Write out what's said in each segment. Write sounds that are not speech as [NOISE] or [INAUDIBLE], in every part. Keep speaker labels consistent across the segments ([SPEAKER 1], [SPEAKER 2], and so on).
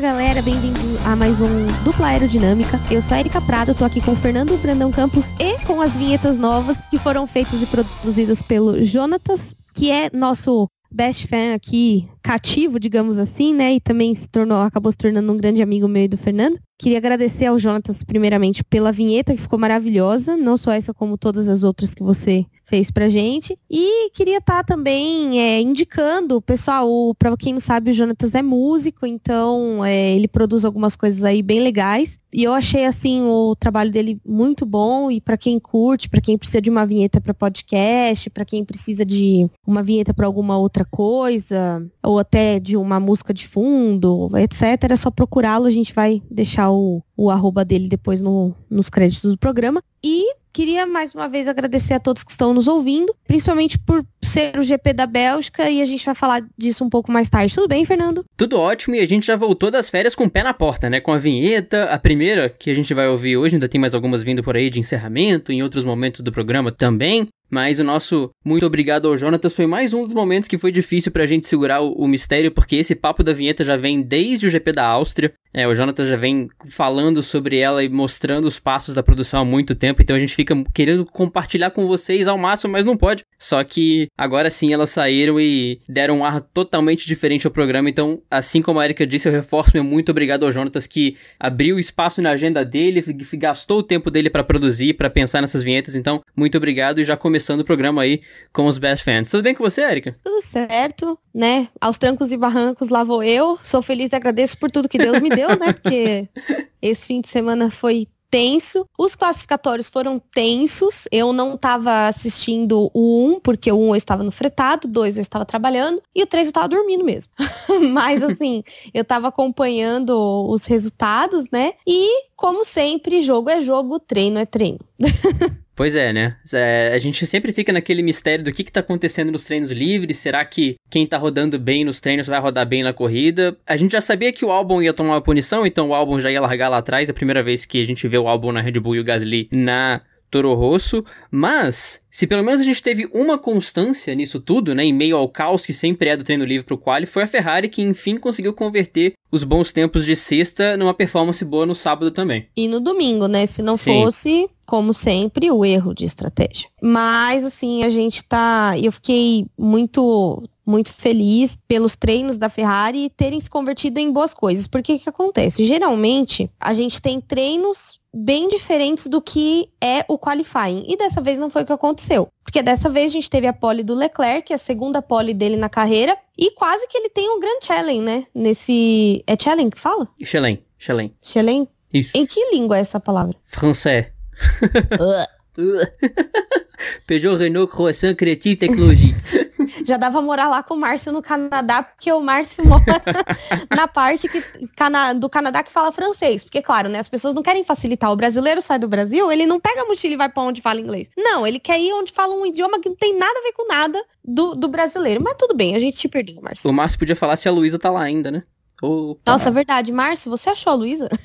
[SPEAKER 1] Galera, bem-vindo a mais um Dupla Aerodinâmica. Eu sou a Erika Prado, tô aqui com o Fernando Brandão Campos e com as vinhetas novas que foram feitas e produzidas pelo Jonatas, que é nosso best fan aqui, cativo, digamos assim, né? E também se tornou, acabou se tornando um grande amigo meu e do Fernando. Queria agradecer ao Jonatas, primeiramente, pela vinheta, que ficou maravilhosa. Não só essa, como todas as outras que você fez pra gente. E queria estar tá também é, indicando, pessoal, para quem não sabe, o Jonatas é músico, então é, ele produz algumas coisas aí bem legais. E eu achei assim o trabalho dele muito bom e para quem curte, para quem precisa de uma vinheta para podcast, para quem precisa de uma vinheta para alguma outra coisa, ou até de uma música de fundo, etc, é só procurá-lo, a gente vai deixar o, o arroba dele depois no, nos créditos do programa. E Queria mais uma vez agradecer a todos que estão nos ouvindo, principalmente por ser o GP da Bélgica e a gente vai falar disso um pouco mais tarde. Tudo bem, Fernando?
[SPEAKER 2] Tudo ótimo e a gente já voltou das férias com o pé na porta, né? Com a vinheta, a primeira que a gente vai ouvir hoje, ainda tem mais algumas vindo por aí de encerramento, em outros momentos do programa também. Mas o nosso muito obrigado ao Jonatas foi mais um dos momentos que foi difícil pra gente segurar o, o, mistério, porque esse papo da vinheta já vem desde o GP da Áustria. É, o Jonatas já vem falando sobre ela e mostrando os passos da produção há muito tempo, então a gente fica querendo compartilhar com vocês ao máximo, mas não pode. Só que agora sim elas saíram e deram um ar totalmente diferente ao programa, então, assim como a Erika disse, eu reforço meu muito obrigado ao Jonatas que abriu espaço na agenda dele, gastou o tempo dele para produzir, para pensar nessas vinhetas, então, muito obrigado e já começando o programa aí com os Best Fans. Tudo bem com você, Erika?
[SPEAKER 1] Tudo certo, né? Aos trancos e barrancos lá vou eu. Sou feliz e agradeço por tudo que Deus me deu, né? Porque [LAUGHS] esse fim de semana foi tenso. Os classificatórios foram tensos. Eu não estava assistindo o 1, porque o 1 eu estava no fretado, o 2 eu estava trabalhando e o 3 eu estava dormindo mesmo. [LAUGHS] Mas assim, eu estava acompanhando os resultados, né? E como sempre, jogo é jogo, treino é treino. [LAUGHS]
[SPEAKER 2] Pois é, né? É, a gente sempre fica naquele mistério do que, que tá acontecendo nos treinos livres. Será que quem tá rodando bem nos treinos vai rodar bem na corrida? A gente já sabia que o álbum ia tomar uma punição, então o álbum já ia largar lá atrás. É a primeira vez que a gente vê o álbum na Red Bull e o Gasly na Toro Rosso, mas se pelo menos a gente teve uma constância nisso tudo, né, em meio ao caos que sempre é do treino livre pro quali, foi a Ferrari que enfim conseguiu converter os bons tempos de sexta numa performance boa no sábado também.
[SPEAKER 1] E no domingo, né, se não Sim. fosse, como sempre, o erro de estratégia. Mas assim, a gente tá, eu fiquei muito muito feliz pelos treinos da Ferrari terem se convertido em boas coisas. Porque o que acontece? Geralmente, a gente tem treinos bem diferentes do que é o qualifying. E dessa vez não foi o que aconteceu. Porque dessa vez a gente teve a pole do Leclerc, a segunda pole dele na carreira, e quase que ele tem um grande challenge, né? Nesse. É challenge que fala?
[SPEAKER 2] Challenge. Challenge.
[SPEAKER 1] Challenge?
[SPEAKER 2] Isso.
[SPEAKER 1] Em que língua é essa palavra?
[SPEAKER 2] Francês. [LAUGHS] Peugeot, Renault, Croissant, Creative Technologie. [LAUGHS]
[SPEAKER 1] Já dava morar lá com o Márcio no Canadá, porque o Márcio mora [LAUGHS] na parte que, do Canadá que fala francês. Porque, claro, né, as pessoas não querem facilitar. O brasileiro sai do Brasil, ele não pega a mochila e vai pra onde fala inglês. Não, ele quer ir onde fala um idioma que não tem nada a ver com nada do, do brasileiro. Mas tudo bem, a gente te perdoa, Márcio.
[SPEAKER 2] O Márcio podia falar se a Luísa tá lá ainda, né?
[SPEAKER 1] Opa. Nossa, é verdade. Márcio, você achou a Luísa? [LAUGHS]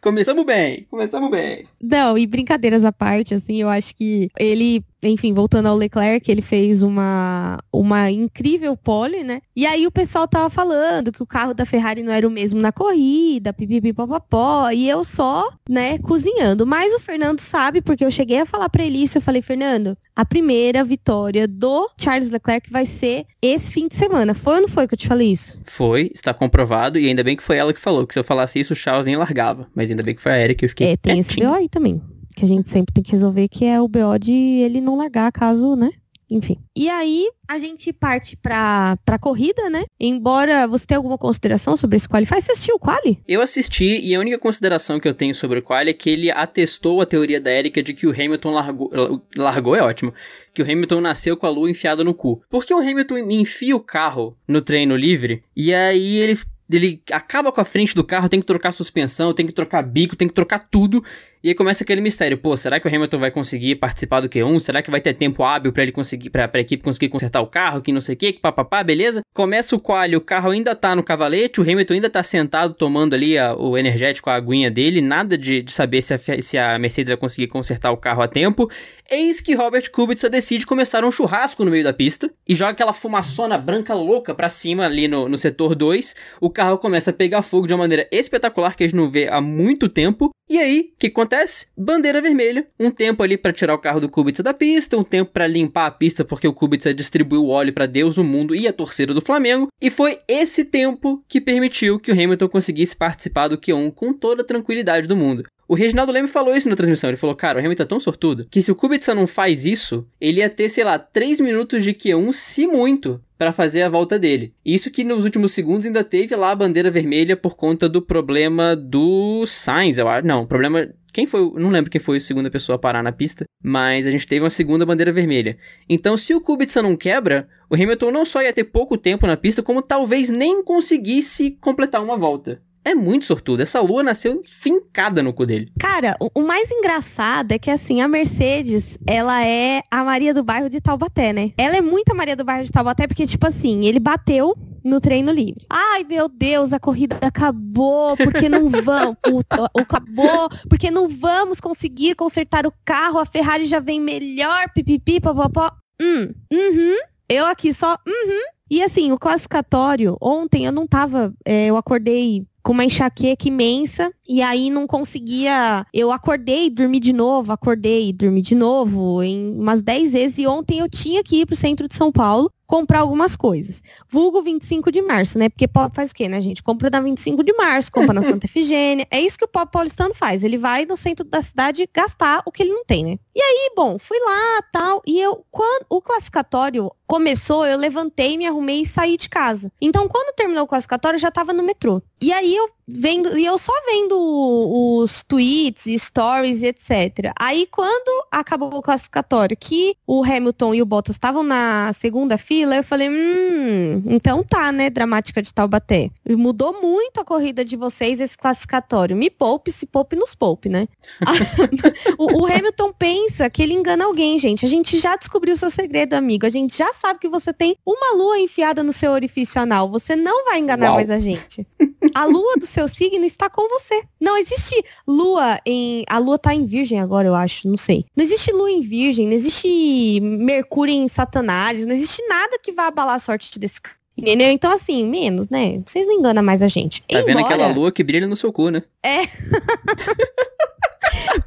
[SPEAKER 2] começamos bem, começamos bem.
[SPEAKER 1] Não, e brincadeiras à parte, assim, eu acho que ele enfim, voltando ao Leclerc, ele fez uma, uma incrível pole, né? E aí o pessoal tava falando que o carro da Ferrari não era o mesmo na corrida, pipipipopopó, e eu só, né, cozinhando. Mas o Fernando sabe, porque eu cheguei a falar para ele isso, eu falei, Fernando, a primeira vitória do Charles Leclerc vai ser esse fim de semana. Foi ou não foi que eu te falei isso?
[SPEAKER 2] Foi, está comprovado, e ainda bem que foi ela que falou, que se eu falasse isso, o Charles nem largava. Mas ainda bem que foi a Erika que eu fiquei
[SPEAKER 1] É, tem quietinho. esse aí também que a gente sempre tem que resolver, que é o BO de ele não largar caso, né? Enfim. E aí, a gente parte pra, pra corrida, né? Embora você tenha alguma consideração sobre esse qualify, você assistiu o quali?
[SPEAKER 2] Eu assisti, e a única consideração que eu tenho sobre o quali é que ele atestou a teoria da Erika de que o Hamilton largou... Largou é ótimo. Que o Hamilton nasceu com a lua enfiada no cu. Porque o Hamilton enfia o carro no treino livre, e aí ele ele acaba com a frente do carro, tem que trocar suspensão, tem que trocar bico, tem que trocar tudo. E aí começa aquele mistério, pô, será que o Hamilton vai conseguir participar do Q1? Será que vai ter tempo hábil para ele conseguir, pra, pra equipe conseguir consertar o carro, que não sei o que, que papapá, beleza? Começa o quali, o carro ainda tá no cavalete, o Hamilton ainda tá sentado tomando ali a, o energético, a aguinha dele, nada de, de saber se a, se a Mercedes vai conseguir consertar o carro a tempo. Eis que Robert Kubica decide começar um churrasco no meio da pista e joga aquela fumaçona branca louca pra cima ali no, no setor 2. O carro começa a pegar fogo de uma maneira espetacular que a gente não vê há muito tempo. E aí, que acontece? Bandeira vermelha. Um tempo ali para tirar o carro do Kubica da pista, um tempo para limpar a pista porque o Kubica distribuiu o óleo para Deus, o mundo e a torcida do Flamengo. E foi esse tempo que permitiu que o Hamilton conseguisse participar do Q1 com toda a tranquilidade do mundo. O Reginaldo Leme falou isso na transmissão. Ele falou, cara, o Hamilton é tão sortudo que se o Kubica não faz isso, ele ia ter, sei lá, 3 minutos de Q1, se muito, para fazer a volta dele. Isso que nos últimos segundos ainda teve lá a bandeira vermelha por conta do problema do Sainz, eu acho. Não, problema. Quem foi? Não lembro quem foi a segunda pessoa a parar na pista, mas a gente teve uma segunda bandeira vermelha. Então, se o Kubica não quebra, o Hamilton não só ia ter pouco tempo na pista, como talvez nem conseguisse completar uma volta é muito sortudo. Essa lua nasceu fincada no cu dele.
[SPEAKER 1] Cara, o, o, mais engraçado é que, assim, a Mercedes, ela é a Maria do bairro de Taubaté, né? Ela é muito a Maria do bairro de Taubaté, porque, tipo assim, ele bateu no treino livre. Ai, meu Deus, a corrida acabou, porque não [LAUGHS] vamos, o, o, acabou, porque não vamos conseguir consertar o carro, a Ferrari já vem melhor, pipipi, papapó. Hum, uhum, eu aqui só, uhum. E assim, o classificatório, ontem eu não tava, é, eu acordei com uma enxaqueca imensa e aí não conseguia. Eu acordei, dormi de novo, acordei, dormi de novo, em umas 10 vezes. E ontem eu tinha que ir pro centro de São Paulo comprar algumas coisas. Vulgo 25 de março, né? Porque pop faz o quê, né, gente? Compra na 25 de março, compra na [LAUGHS] Santa Efigênia. É isso que o pop paulistano faz. Ele vai no centro da cidade gastar o que ele não tem, né? E aí, bom, fui lá, tal, e eu quando o classificatório começou, eu levantei, me arrumei e saí de casa. Então, quando terminou o classificatório, eu já tava no metrô. E aí eu vendo, e eu só vendo os tweets, stories, etc. Aí quando acabou o classificatório, que o Hamilton e o Bottas estavam na segunda fila, eu falei, hum, então tá, né, dramática de Taubaté. Mudou muito a corrida de vocês esse classificatório. Me poupe, se poupe, nos poupe, né? [LAUGHS] o, o Hamilton pensa que ele engana alguém, gente. A gente já descobriu o seu segredo, amigo. A gente já sabe que você tem uma lua enfiada no seu orifício anal. Você não vai enganar Uau. mais a gente. A lua do seu signo está com você. Não existe lua em. A lua tá em virgem agora, eu acho, não sei. Não existe lua em virgem, não existe Mercúrio em Satanás, não existe nada que vá abalar a sorte desse cara. Entendeu? Então, assim, menos, né? Vocês não enganam mais a gente.
[SPEAKER 2] Tá Embora... vendo aquela lua que brilha no seu cu, né?
[SPEAKER 1] É.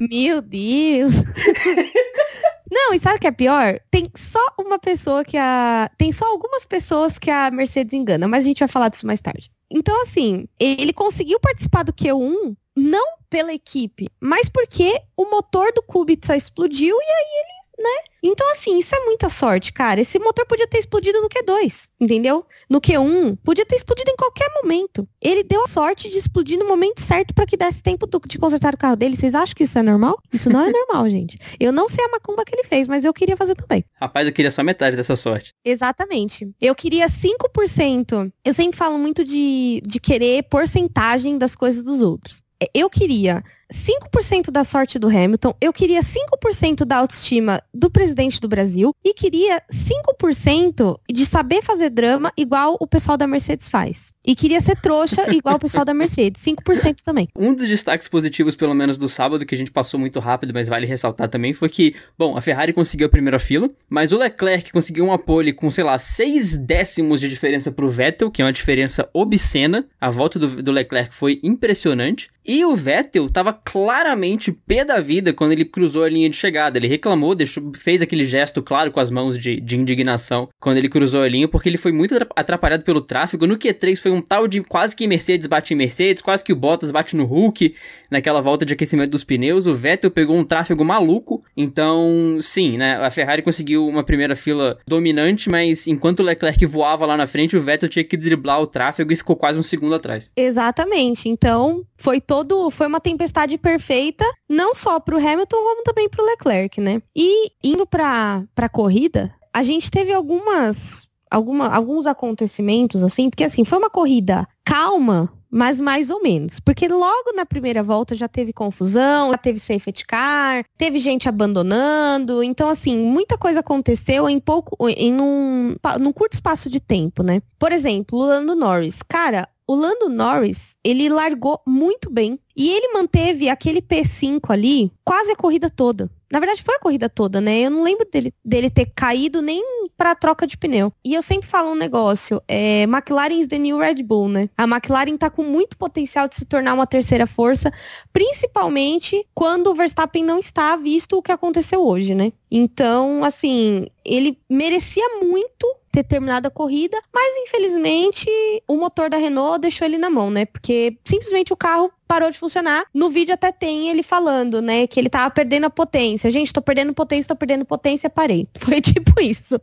[SPEAKER 1] [LAUGHS] Meu Deus. [LAUGHS] Não, e sabe o que é pior? Tem só uma pessoa que a. Tem só algumas pessoas que a Mercedes engana, mas a gente vai falar disso mais tarde. Então, assim, ele conseguiu participar do Q1 não pela equipe, mas porque o motor do Kubica explodiu e aí ele né? Então, assim, isso é muita sorte, cara. Esse motor podia ter explodido no Q2, entendeu? No Q1, podia ter explodido em qualquer momento. Ele deu a sorte de explodir no momento certo para que desse tempo de consertar o carro dele. Vocês acham que isso é normal? Isso não é [LAUGHS] normal, gente. Eu não sei a macumba que ele fez, mas eu queria fazer também.
[SPEAKER 2] Rapaz, eu queria só metade dessa sorte.
[SPEAKER 1] Exatamente. Eu queria 5%. Eu sempre falo muito de, de querer porcentagem das coisas dos outros. Eu queria 5% da sorte do Hamilton, eu queria 5% da autoestima do presidente do Brasil e queria 5% de saber fazer drama igual o pessoal da Mercedes faz. E queria ser trouxa [LAUGHS] igual o pessoal da Mercedes, 5% também.
[SPEAKER 2] Um dos destaques positivos, pelo menos do sábado, que a gente passou muito rápido, mas vale ressaltar também, foi que, bom, a Ferrari conseguiu a primeira fila, mas o Leclerc conseguiu uma pole com, sei lá, 6 décimos de diferença pro Vettel, que é uma diferença obscena. A volta do, do Leclerc foi impressionante. E o Vettel tava claramente pé da vida quando ele cruzou a linha de chegada. Ele reclamou, deixou, fez aquele gesto claro com as mãos de, de indignação quando ele cruzou a linha, porque ele foi muito atrapalhado pelo tráfego. No Q3 foi um tal de quase que Mercedes bate em Mercedes, quase que o Bottas bate no Hulk naquela volta de aquecimento dos pneus. O Vettel pegou um tráfego maluco. Então, sim, né? A Ferrari conseguiu uma primeira fila dominante, mas enquanto o Leclerc voava lá na frente, o Vettel tinha que driblar o tráfego e ficou quase um segundo atrás.
[SPEAKER 1] Exatamente. Então, foi todo, foi uma tempestade perfeita, não só para o Hamilton, como também para o Leclerc, né? E indo para a corrida, a gente teve algumas, alguma, alguns acontecimentos, assim, porque assim, foi uma corrida calma, mas mais ou menos. Porque logo na primeira volta já teve confusão, já teve safety car, teve gente abandonando. Então, assim, muita coisa aconteceu em pouco, em um, num curto espaço de tempo, né? Por exemplo, o Lando Norris. Cara, o Lando Norris, ele largou muito bem e ele manteve aquele P5 ali quase a corrida toda. Na verdade, foi a corrida toda, né? Eu não lembro dele, dele ter caído nem pra troca de pneu. E eu sempre falo um negócio: é, McLaren is the new Red Bull, né? A McLaren tá com muito potencial de se tornar uma terceira força, principalmente quando o Verstappen não está, visto o que aconteceu hoje, né? Então, assim, ele merecia muito ter terminado a corrida, mas infelizmente o motor da Renault deixou ele na mão, né? Porque simplesmente o carro parou de funcionar. No vídeo até tem ele falando, né, que ele tava perdendo a potência. Gente, tô perdendo potência, tô perdendo potência, parei. [LAUGHS] Foi tipo isso.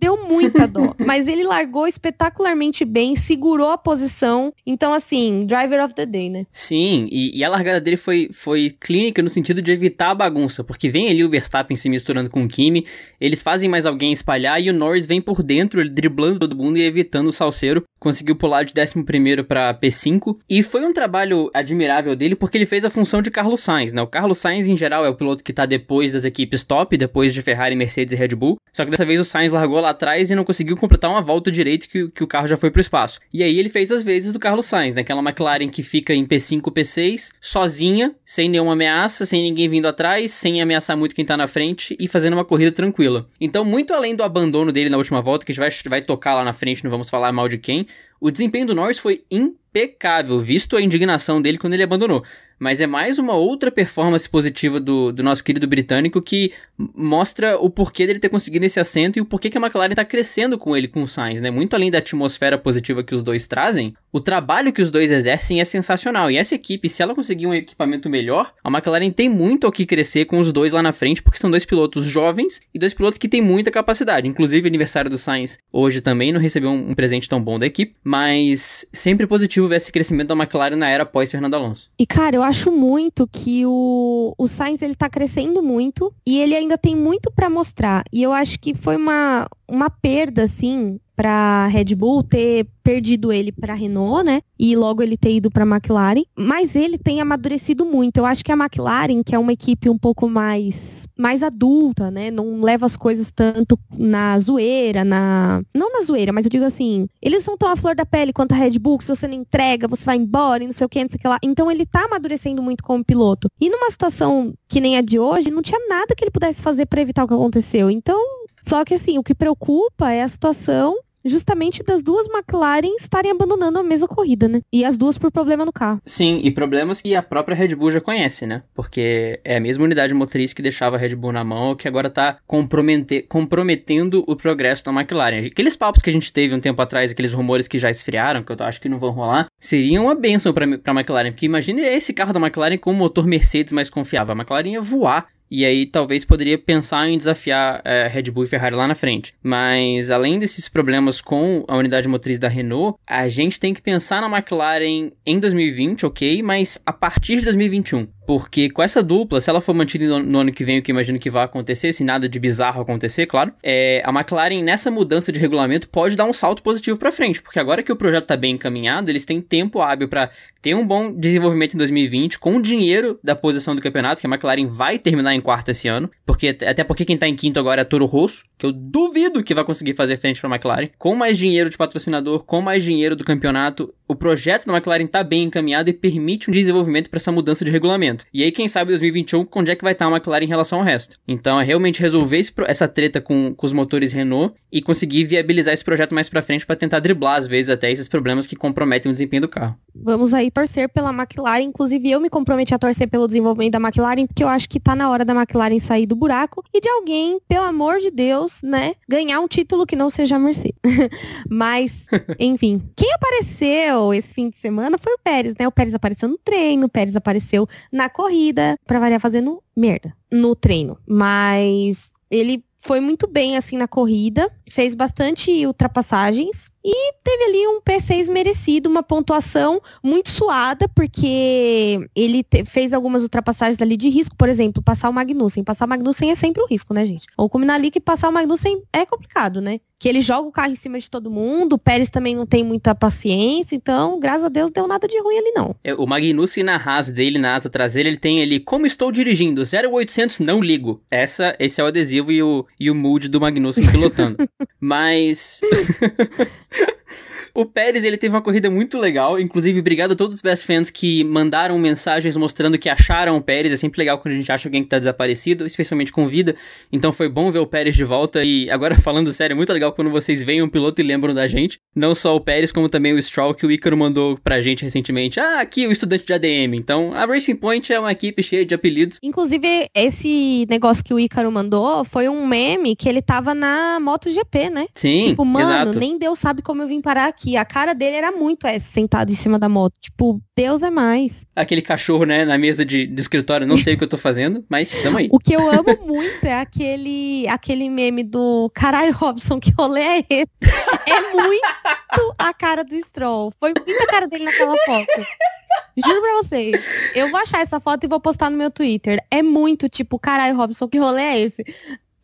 [SPEAKER 1] Deu muita dó. mas ele largou espetacularmente bem, segurou a posição. Então, assim, driver of the day, né?
[SPEAKER 2] Sim, e, e, a largada dele foi, foi clínica no sentido de evitar a bagunça, porque vem ali o Verstappen se misturando com o Kimi, eles fazem mais alguém espalhar e o Norris vem por dentro, ele driblando todo mundo e evitando o salseiro. Conseguiu pular de 11 para P5. E foi um trabalho admirável dele porque ele fez a função de Carlos Sainz, né? O Carlos Sainz, em geral, é o piloto que tá depois das equipes top, depois de Ferrari, Mercedes e Red Bull. Só que dessa vez o Sainz largou lá atrás e não conseguiu completar uma volta direito que, que o carro já foi pro espaço. E aí ele fez as vezes do Carlos Sainz, né? Aquela McLaren que fica em P5, P6, sozinha, sem nenhuma ameaça, sem ninguém vindo atrás, sem ameaçar muito quem tá na frente e fazendo uma corrida tranquila. Então, muito além do abandono dele na última volta, que a gente vai, vai tocar lá na frente, não vamos falar mal de quem, o desempenho do Norris foi impecável, visto a indignação dele quando ele abandonou mas é mais uma outra performance positiva do, do nosso querido britânico que mostra o porquê dele ter conseguido esse assento e o porquê que a McLaren está crescendo com ele, com o Sainz, né? Muito além da atmosfera positiva que os dois trazem, o trabalho que os dois exercem é sensacional. E essa equipe, se ela conseguir um equipamento melhor, a McLaren tem muito ao que crescer com os dois lá na frente, porque são dois pilotos jovens e dois pilotos que têm muita capacidade. Inclusive, o aniversário do Sainz hoje também não recebeu um, presente tão bom da equipe, mas sempre positivo ver esse crescimento da McLaren na era pós-Fernando Alonso.
[SPEAKER 1] E cara, eu acho muito que o, o Sainz ele tá crescendo muito e ele ainda tem muito para mostrar. E eu acho que foi uma, uma perda, assim, para Red Bull ter perdido ele para Renault, né? E logo ele ter ido para McLaren, mas ele tem amadurecido muito. Eu acho que a McLaren, que é uma equipe um pouco mais mais adulta, né? Não leva as coisas tanto na zoeira, na não na zoeira, mas eu digo assim, eles não estão à flor da pele quanto a Red Bull, que se você não entrega, você vai embora e não sei o que, não sei o que lá. Então ele tá amadurecendo muito como piloto. E numa situação que nem a de hoje, não tinha nada que ele pudesse fazer para evitar o que aconteceu. Então, só que assim, o que preocupa é a situação justamente das duas McLaren estarem abandonando a mesma corrida, né? E as duas por problema no carro.
[SPEAKER 2] Sim, e problemas que a própria Red Bull já conhece, né? Porque é a mesma unidade motriz que deixava a Red Bull na mão que agora tá comprometendo o progresso da McLaren. Aqueles papos que a gente teve um tempo atrás, aqueles rumores que já esfriaram, que eu acho que não vão rolar, seriam uma benção pra, pra McLaren. Porque imagine esse carro da McLaren com um motor Mercedes mais confiável. A McLaren ia voar e aí talvez poderia pensar em desafiar é, Red Bull e Ferrari lá na frente. Mas além desses problemas com a unidade motriz da Renault, a gente tem que pensar na McLaren em 2020, ok? Mas a partir de 2021. Porque com essa dupla, se ela for mantida no, ano que vem, o que imagino que vai acontecer, se nada de bizarro acontecer, claro, é, a McLaren nessa mudança de regulamento pode dar um salto positivo para frente, porque agora que o projeto está bem encaminhado, eles têm tempo hábil para ter um bom desenvolvimento em 2020 com o dinheiro da posição do campeonato, que a McLaren vai terminar em quarto esse ano, porque até porque quem tá em quinto agora é Toro Rosso, que eu duvido que vai conseguir fazer frente para a McLaren, com mais dinheiro de patrocinador, com mais dinheiro do campeonato, o projeto da McLaren está bem encaminhado e permite um desenvolvimento para essa mudança de regulamento. E aí, quem sabe 2021, onde é que vai estar a McLaren em relação ao resto? Então, é realmente resolver esse, essa treta com, com os motores Renault e conseguir viabilizar esse projeto mais para frente para tentar driblar, às vezes, até esses problemas que comprometem o desempenho do carro.
[SPEAKER 1] Vamos aí torcer pela McLaren. Inclusive, eu me comprometi a torcer pelo desenvolvimento da McLaren, porque eu acho que tá na hora da McLaren sair do buraco e de alguém, pelo amor de Deus, né, ganhar um título que não seja a Mercedes. [LAUGHS] Mas, enfim, quem apareceu aconteceu esse fim de semana foi o Pérez, né? O Pérez apareceu no treino, o Pérez apareceu na corrida, pra variar fazendo merda no treino. Mas ele foi muito bem assim na corrida, fez bastante ultrapassagens E teve ali um P6 merecido, uma pontuação muito suada, porque ele te, fez algumas ultrapassagens ali de risco, por exemplo, passar o Magnussen. Passar o Magnussen é sempre um risco, né, gente? Ou combinar ali que passar o Magnussen é complicado, né? que ele joga o carro em cima de todo mundo, o Pérez também não tem muita paciência, então, graças a Deus, deu nada de ruim ali não.
[SPEAKER 2] É, o Magnussen na Haas dele, na asa traseira, ele tem ali, como estou dirigindo, 0800 não ligo. Essa, esse é o adesivo e o, e o mood do Magnussen pilotando. [LAUGHS] Mas... [LAUGHS] O Pérez, ele teve uma corrida muito legal. Inclusive, obrigado a todos os best fans que mandaram mensagens mostrando que acharam o Pérez. É sempre legal quando a gente acha alguém que tá desaparecido, especialmente com vida. Então foi bom ver o Pérez de volta. E agora, [LAUGHS] falando sério, é muito legal quando vocês veem um piloto e lembram da gente. Não só o Pérez, como também o Stroll, que o Ícaro mandou pra gente recentemente. Ah, aqui o estudante de ADM. Então, a Racing Point é uma equipe cheia de apelidos.
[SPEAKER 1] Inclusive, esse negócio que o Ícaro mandou foi um meme que ele tava na MotoGP, né?
[SPEAKER 2] Sim,
[SPEAKER 1] Tipo, mano,
[SPEAKER 2] exato.
[SPEAKER 1] nem Deus sabe como eu vim parar aqui. A cara dele era muito essa, sentado em cima da moto. Tipo, Deus é mais.
[SPEAKER 2] Aquele cachorro, né, na mesa de, de escritório. Não sei o que eu tô fazendo, mas tamo aí. [LAUGHS]
[SPEAKER 1] O que eu amo muito é aquele, aquele meme do caralho, Robson, que rolê é esse? É muito a cara do Stroll. Foi muita cara dele naquela foto. Juro pra vocês. Eu vou achar essa foto e vou postar no meu Twitter. É muito tipo, caralho, Robson, que rolê é esse?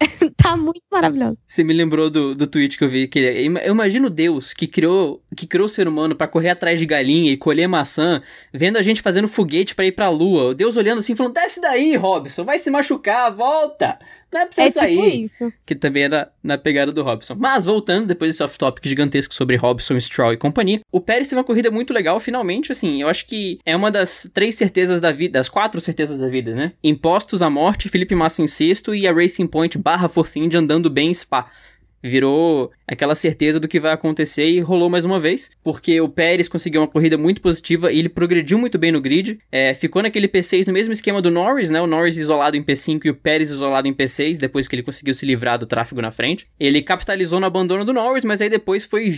[SPEAKER 1] [LAUGHS] tá muito maravilhoso.
[SPEAKER 2] Você me lembrou do, do tweet que eu vi que eu imagino Deus que criou que criou o ser humano para correr atrás de galinha e colher maçã, vendo a gente fazendo foguete para ir pra lua. Deus olhando assim, falando: "Desce daí, Robson, vai se machucar, volta". Não é pra você
[SPEAKER 1] é
[SPEAKER 2] sair.
[SPEAKER 1] tipo isso.
[SPEAKER 2] Que também era na pegada do Robson. Mas voltando, depois desse off-topic gigantesco sobre Robson, Stroll e companhia, o Pérez teve uma corrida muito legal, finalmente, assim, eu acho que é uma das três certezas da vida, das quatro certezas da vida, né? Impostos à morte, Felipe Massa em sexto e a Racing Point barra Force India andando bem em Spa virou aquela certeza do que vai acontecer e rolou mais uma vez, porque o Pérez conseguiu uma corrida muito positiva e ele progrediu muito bem no grid, é, ficou naquele P6 no mesmo esquema do Norris, né, o Norris isolado em P5 e o Pérez isolado em P6, depois que ele conseguiu se livrar do tráfego na frente. Ele capitalizou no abandono do Norris, mas aí depois foi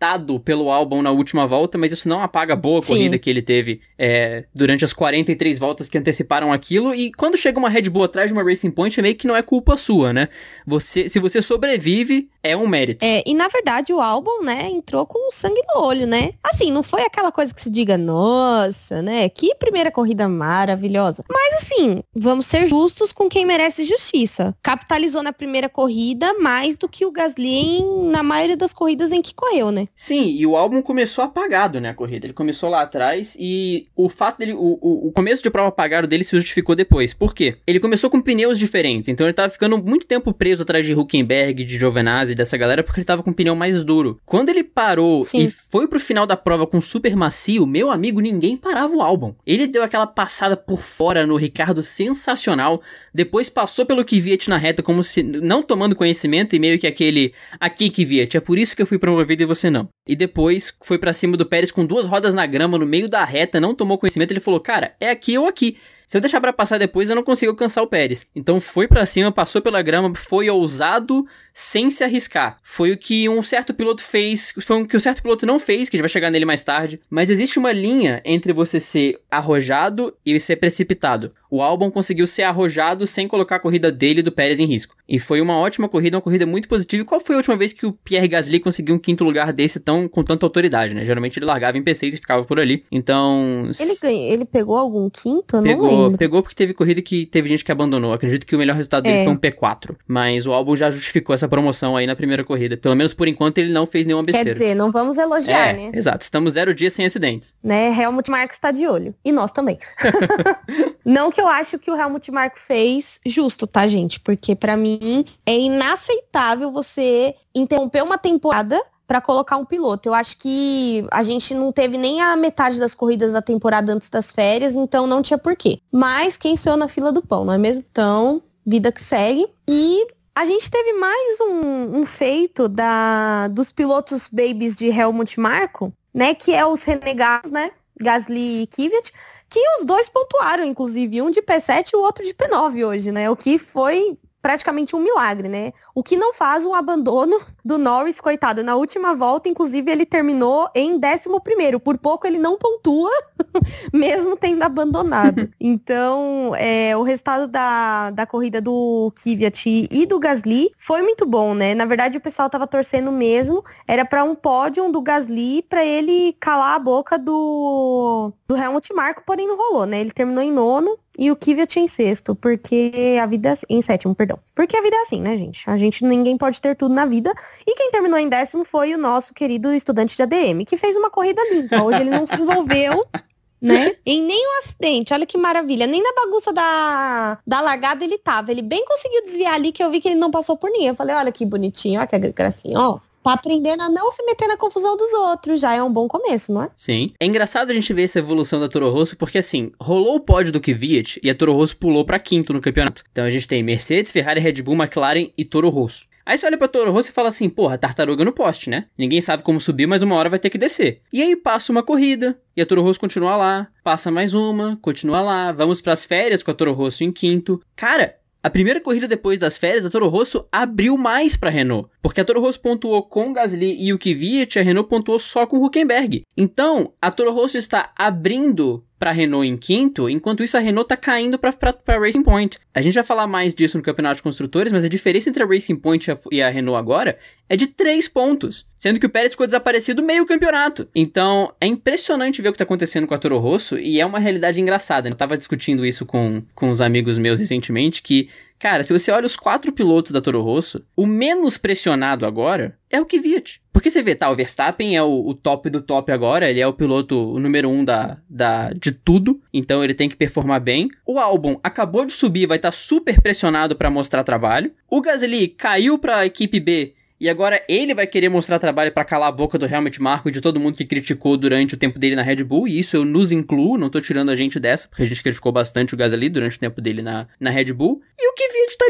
[SPEAKER 2] jantado pelo álbum na última volta, mas isso não apaga a boa
[SPEAKER 1] Sim.
[SPEAKER 2] corrida que ele teve é, durante as 43 voltas que anteciparam aquilo, e quando chega uma Red Bull atrás de uma Racing Point, é meio que não é culpa sua, né? Você, se você sobrevive, é um mérito.
[SPEAKER 1] É, e na verdade o álbum, né, entrou com sangue no olho, né? Assim, não foi aquela coisa que se diga, nossa, né? Que primeira corrida maravilhosa. Mas assim, vamos ser justos com quem merece justiça. Capitalizou na primeira corrida mais do que o Gasly em- na maioria das corridas em que correu, né?
[SPEAKER 2] Sim, e o álbum começou apagado, né, a corrida. Ele começou lá atrás e o fato dele, o, o, o começo de prova apagado dele se justificou depois. Por quê? Ele começou com pneus diferentes, então ele tava ficando muito tempo preso atrás de Huckenberg, de Giovinazzi, dessa galera, porque ele tava com um pneu mais duro. Quando ele parou
[SPEAKER 1] Sim.
[SPEAKER 2] e foi pro final da prova com super macio, meu amigo, ninguém parava o álbum. Ele deu aquela passada por fora no Ricardo sensacional, depois passou pelo Kvyat na reta como se não tomando conhecimento e meio que aquele aqui Kvyat, é por isso que eu fui promovido e você não. E depois foi pra cima do Pérez com duas rodas na grama no meio da reta, não tomou conhecimento, ele falou: "Cara, é aqui ou aqui". Se eu deixar pra passar depois, eu não consigo alcançar o Pérez. Então foi pra cima, passou pela grama, foi ousado sem se arriscar. Foi o que um certo piloto fez, foi o que um certo piloto não fez, que a gente vai chegar nele mais tarde. Mas existe uma linha entre você ser arrojado e ser precipitado. O Albon conseguiu ser arrojado sem colocar a corrida dele e do Pérez em risco. E foi uma ótima corrida, uma corrida muito positiva. E qual foi a última vez que o Pierre Gasly conseguiu um quinto lugar desse tão com tanta autoridade, né? Geralmente ele largava em P6 e ficava por ali. Então,
[SPEAKER 1] Ele, ganhou, ele pegou algum quinto? Eu não
[SPEAKER 2] Pegou,
[SPEAKER 1] lembro.
[SPEAKER 2] pegou porque teve corrida que teve gente que abandonou. Acredito que o melhor resultado dele
[SPEAKER 1] É.
[SPEAKER 2] foi um P4. Mas o álbum já justificou essa promoção aí na primeira corrida. Pelo menos por enquanto ele não fez nenhuma
[SPEAKER 1] Quer
[SPEAKER 2] besteira.
[SPEAKER 1] dizer, não vamos elogiar,
[SPEAKER 2] é,
[SPEAKER 1] né?
[SPEAKER 2] exato. Estamos zero dias sem acidentes.
[SPEAKER 1] né? Helmut Marko está de olho. E nós também. [LAUGHS] Não que eu acho que o Helmut Marko fez justo, tá, gente? Porque pra mim é inaceitável você interromper uma temporada pra colocar um piloto. Eu acho que a gente não teve nem a metade das corridas da temporada antes das férias, então não tinha porquê. Mas quem sou eu na fila do pão, não é mesmo? Então, vida que segue. E a gente teve mais um, um feito da, dos pilotos babies de Helmut Marko, né? Que é os renegados, né? Gasly e Kvyat, que os dois pontuaram, inclusive, um de P7 e o outro de P9 hoje, né? O que foi praticamente um milagre, né? O que não faz um abandono do Norris, coitado. Na última volta, inclusive, ele terminou em 11º. Por pouco ele não pontua [LAUGHS] mesmo tendo abandonado. [LAUGHS] então, é, o resultado da, da corrida do Kvyat e do Gasly foi muito bom, né? Na verdade, o pessoal tava torcendo mesmo, era para um pódio do Gasly para ele calar a boca do, do Helmut Marko, porém não rolou, né? Ele terminou em nono, e o Kvyat em sexto, porque a vida é em sétimo, perdão. Porque a vida é assim, né, gente? A gente ninguém pode ter tudo na vida. E quem terminou em décimo foi o nosso querido estudante de ADM, que fez uma corrida limpa. Hoje ele não se envolveu [LAUGHS] né? Em nenhum acidente, olha que maravilha. Nem na bagunça da, da largada ele tava. Ele bem conseguiu desviar ali, que eu vi que ele não passou por ninguém. Eu falei, olha que bonitinho, olha que gracinha, ó tá aprendendo a não se meter na confusão dos outros. Já é um bom começo, não é?
[SPEAKER 2] Sim. É engraçado a gente ver essa evolução da Toro Rosso, porque assim, rolou o pódio do Kvyat e a Toro Rosso pulou para quinto no campeonato. Então a gente tem Mercedes, Ferrari, Red Bull, McLaren e Toro Rosso. Aí você olha pra Toro Rosso e fala assim, porra, tartaruga no poste, né? Ninguém sabe como subir, mas uma hora vai ter que descer. E aí passa uma corrida, e a Toro Rosso continua lá, passa mais uma, continua lá, vamos para as férias com a Toro Rosso em quinto. Cara, a primeira corrida depois das férias, a Toro Rosso abriu mais para Renault, porque a Toro Rosso pontuou com Gasly e o Kvyat, a Renault pontuou só com Huckenberg. Então, a Toro Rosso está abrindo para a Renault em quinto, enquanto isso a Renault tá caindo para Racing Point. A gente vai falar mais disso no Campeonato de Construtores, mas a diferença entre a Racing Point e a Renault agora é de 3 pontos, sendo que o Pérez ficou desaparecido meio campeonato. Então, é impressionante ver o que tá acontecendo com a Toro Rosso e é uma realidade engraçada. Eu tava discutindo isso com, com os amigos meus recentemente, que Cara, se você olha os quatro pilotos da Toro Rosso, o menos pressionado agora é o Kvyat. Porque você vê, tá, o Verstappen é o, o, top do top agora, ele é o piloto o número um da, da, de tudo, então ele tem que performar bem. O Albon acabou de subir, vai estar tá super pressionado para mostrar trabalho. O Gasly caiu para a equipe B e agora ele vai querer mostrar trabalho para calar a boca do Helmut Marko e de todo mundo que criticou durante o tempo dele na Red Bull. E isso eu nos incluo, não tô tirando a gente dessa, porque a gente criticou bastante o Gasly durante o tempo dele na, na Red Bull. E o tá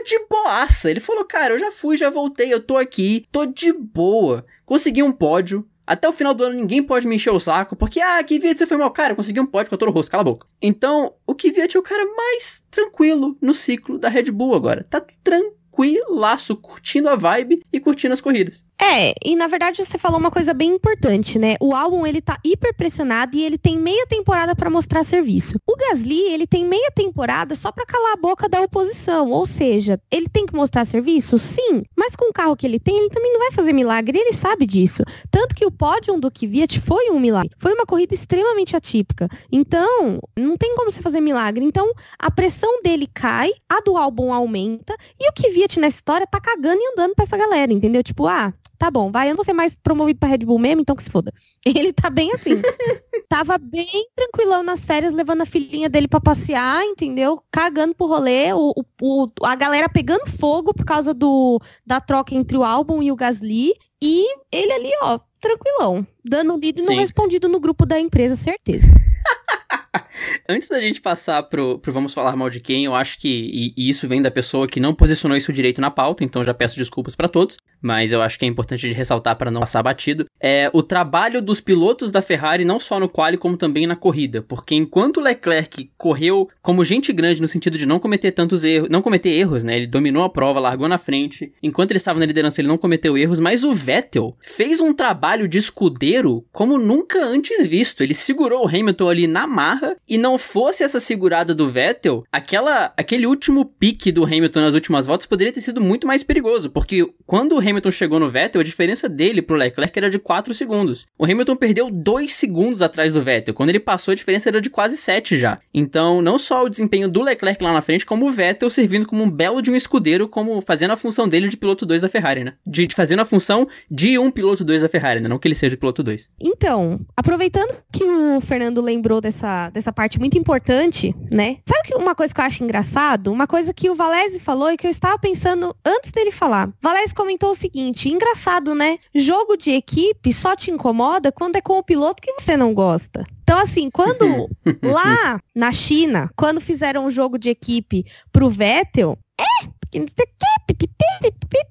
[SPEAKER 2] de boaça. Ele falou, cara, eu já fui, já voltei, eu tô aqui, tô de boa. Consegui um pódio, até o final do ano ninguém pode me encher o saco, porque, ah, Kvyat, você foi mal. Cara, eu consegui um pódio com a Toro Rosso, cala a boca. Então, o Kvyat é o cara mais tranquilo no ciclo da Red Bull agora. Tá tranquilaço, curtindo a vibe e curtindo as corridas.
[SPEAKER 1] É, e na verdade você falou uma coisa bem importante, né? O álbum ele tá hiper pressionado e ele tem meia temporada para mostrar serviço. O Gasly, ele tem meia temporada só para calar a boca da oposição, ou seja, ele tem que mostrar serviço? Sim, mas com o carro que ele tem, ele também não vai fazer milagre, ele sabe disso. Tanto que o pódio do Kvyat foi um milagre. Foi uma corrida extremamente atípica. Então, não tem como você fazer milagre. Então, a pressão dele cai, a do álbum aumenta e o Kvyat nessa história tá cagando e andando pra essa galera, entendeu? Tipo, ah, tá bom, vai, eu não vou ser mais promovido pra Red Bull mesmo, então que se foda. [LAUGHS] Ele tá bem assim. [LAUGHS] Tava bem tranquilão nas férias, levando a filhinha dele pra passear, entendeu? Cagando pro rolê, o, o, a galera pegando fogo por causa do, da troca entre o álbum e o Gasly. E ele ali, ó, tranquilão, dando lido e não respondido no grupo da empresa, certeza. [LAUGHS]
[SPEAKER 2] Antes da gente passar pro, pro Vamos Falar Mal de Quem, eu acho que e, e isso vem da pessoa que não posicionou isso direito na pauta, então já peço desculpas para todos, mas eu acho que é importante de ressaltar para não passar batido. É o trabalho dos pilotos da Ferrari, não só no quali, como também na corrida, porque enquanto Leclerc correu como gente grande no sentido de não cometer tantos erros, não cometer erros, né? Ele dominou a prova, largou na frente, enquanto ele estava na liderança, ele não cometeu erros, mas o Vettel fez um trabalho de escudeiro como nunca antes visto. Ele segurou o Hamilton ali na marra e não fosse essa segurada do Vettel, aquela, aquele último pique do Hamilton nas últimas voltas poderia ter sido muito mais perigoso, porque quando o Hamilton chegou no Vettel, a diferença dele pro Leclerc era de 4 segundos. O Hamilton perdeu 2 segundos atrás do Vettel. Quando ele passou, a diferença era de quase 7 já. Então, não só o desempenho do Leclerc lá na frente, como o Vettel servindo como um belo de um escudeiro, como fazendo a função dele de piloto 2 da Ferrari, né? De, de fazendo a função de um piloto 2 da Ferrari, né? Não que ele seja piloto 2.
[SPEAKER 1] Então, aproveitando que o Fernando lembrou dessa, dessa parte muito importante, né? Sabe uma coisa que eu acho engraçado? Uma coisa que o Valese falou e que eu estava pensando antes dele falar. Valese comentou o seguinte: engraçado, né? Jogo de equipe só te incomoda quando é com o piloto que você não gosta. Então, assim, quando lá na China, quando fizeram um jogo de equipe pro Vettel, é, porque não sei o que.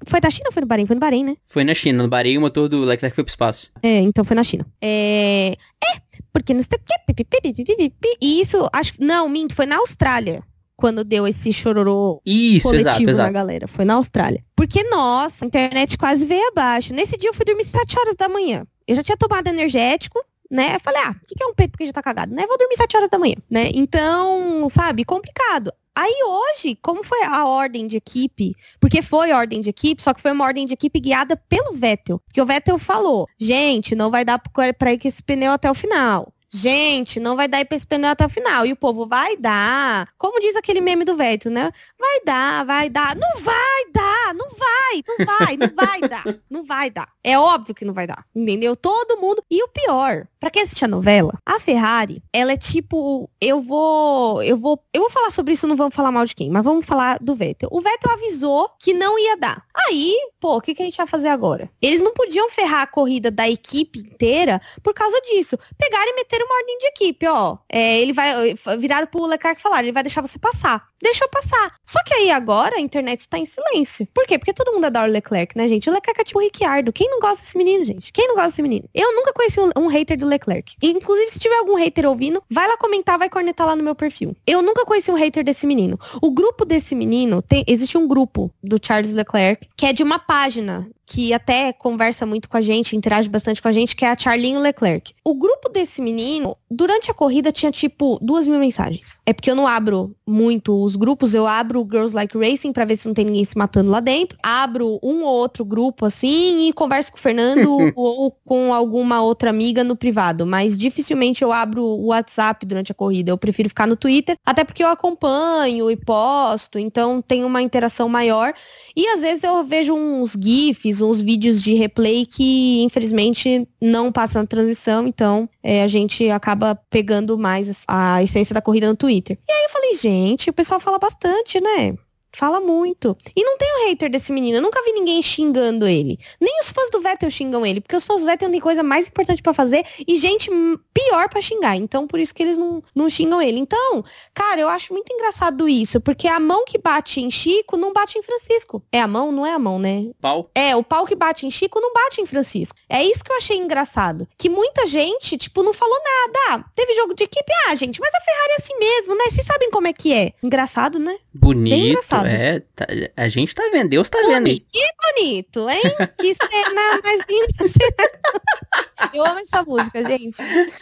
[SPEAKER 1] Foi da China ou foi no Bahrein? Foi no Bahrein, né?
[SPEAKER 2] Foi na China. No Bahrein o motor do Leclerc foi pro espaço.
[SPEAKER 1] É, então foi na China. É, é porque não sei o que. E isso, acho Não, minto, foi na Austrália. Quando deu esse chororô
[SPEAKER 2] isso,
[SPEAKER 1] coletivo
[SPEAKER 2] exato, exato.
[SPEAKER 1] na galera. Foi na Austrália. Porque, nossa, a internet quase veio abaixo. Nesse dia eu fui dormir 7 horas da manhã. Eu já tinha tomado energético, né? Eu falei, ah, o que, que é um peito porque já tá cagado, né? Vou dormir 7 horas da manhã, né? Então, sabe, complicado. Aí hoje, como foi a ordem de equipe? Porque foi ordem de equipe, só que foi uma ordem de equipe guiada pelo Vettel. Porque o Vettel falou, gente, não vai dar pra ir com esse pneu até o final. Gente, não vai dar pneu até o final. E o povo, vai dar. Como diz aquele meme do Vettel, né? Vai dar, vai dar. Não vai dar, não vai, não vai, não vai dar. Não vai dar. É óbvio que não vai dar. Entendeu? Todo mundo. E o pior, para quem assiste a novela, a Ferrari, ela é tipo, eu vou, eu vou, eu vou falar sobre isso, não vamos falar mal de quem, mas vamos falar do Vettel. O Vettel avisou que não ia dar. Aí, pô, o que, que a gente vai fazer agora? Eles não podiam ferrar a corrida da equipe inteira por causa disso. Pegaram e meteram uma ordem de equipe, ó. É, ele vai, viraram pro Leclerc e falaram, ele vai deixar você passar. Deixou passar. Só que aí agora a internet está em silêncio. Por quê? Porque todo mundo adora o Leclerc, né, gente? O Leclerc é tipo o Ricciardo. Quem não gosta desse menino, gente? Quem não gosta desse menino? Eu nunca conheci um, um hater do Leclerc. E, inclusive, se tiver algum hater ouvindo, vai lá comentar, vai cornetar lá no meu perfil. Eu nunca conheci um hater desse menino. O grupo desse menino, tem, existe um grupo do Charles Leclerc, que é de uma página que até conversa muito com a gente, interage bastante com a gente, que é a Charlinho Leclerc. O grupo desse menino, durante a corrida, tinha tipo duas mil mensagens. É porque eu não abro muito os grupos, eu abro o Girls Like Racing para ver se não tem ninguém se matando lá dentro. Abro um ou outro grupo assim e converso com o Fernando [LAUGHS] ou com alguma outra amiga no privado. Mas dificilmente eu abro o WhatsApp durante a corrida. Eu prefiro ficar no Twitter, até porque eu acompanho e posto, então tem uma interação maior. E às vezes eu vejo uns GIFs, uns vídeos de replay que infelizmente não passam na transmissão, então é, a gente acaba pegando mais a essência da corrida no Twitter. E aí eu falei, gente, o pessoal fala bastante, né? Fala muito. E não tem o hater desse menino. Eu nunca vi ninguém xingando ele. Nem os fãs do Vettel xingam ele. Porque os fãs do Vettel têm coisa mais importante para fazer e gente pior para xingar. Então, por isso que eles não, não xingam ele. Então, cara, eu acho muito engraçado isso. Porque a mão que bate em Chico não bate em Francisco. É a mão? Não é a mão, né?
[SPEAKER 2] Pau.
[SPEAKER 1] É, o pau que bate em Chico não bate em Francisco. É isso que eu achei engraçado. Que muita gente, tipo, não falou nada. Ah, teve jogo de equipe? Ah, gente, mas a Ferrari é assim mesmo, né? Vocês sabem como é que é. Engraçado, né?
[SPEAKER 2] Bonito. Bem engraçado. É, tá, a gente tá vendo, Deus tá vendo aí.
[SPEAKER 1] Que bonito, hein? Que cena mais linda. Eu amo essa música, gente.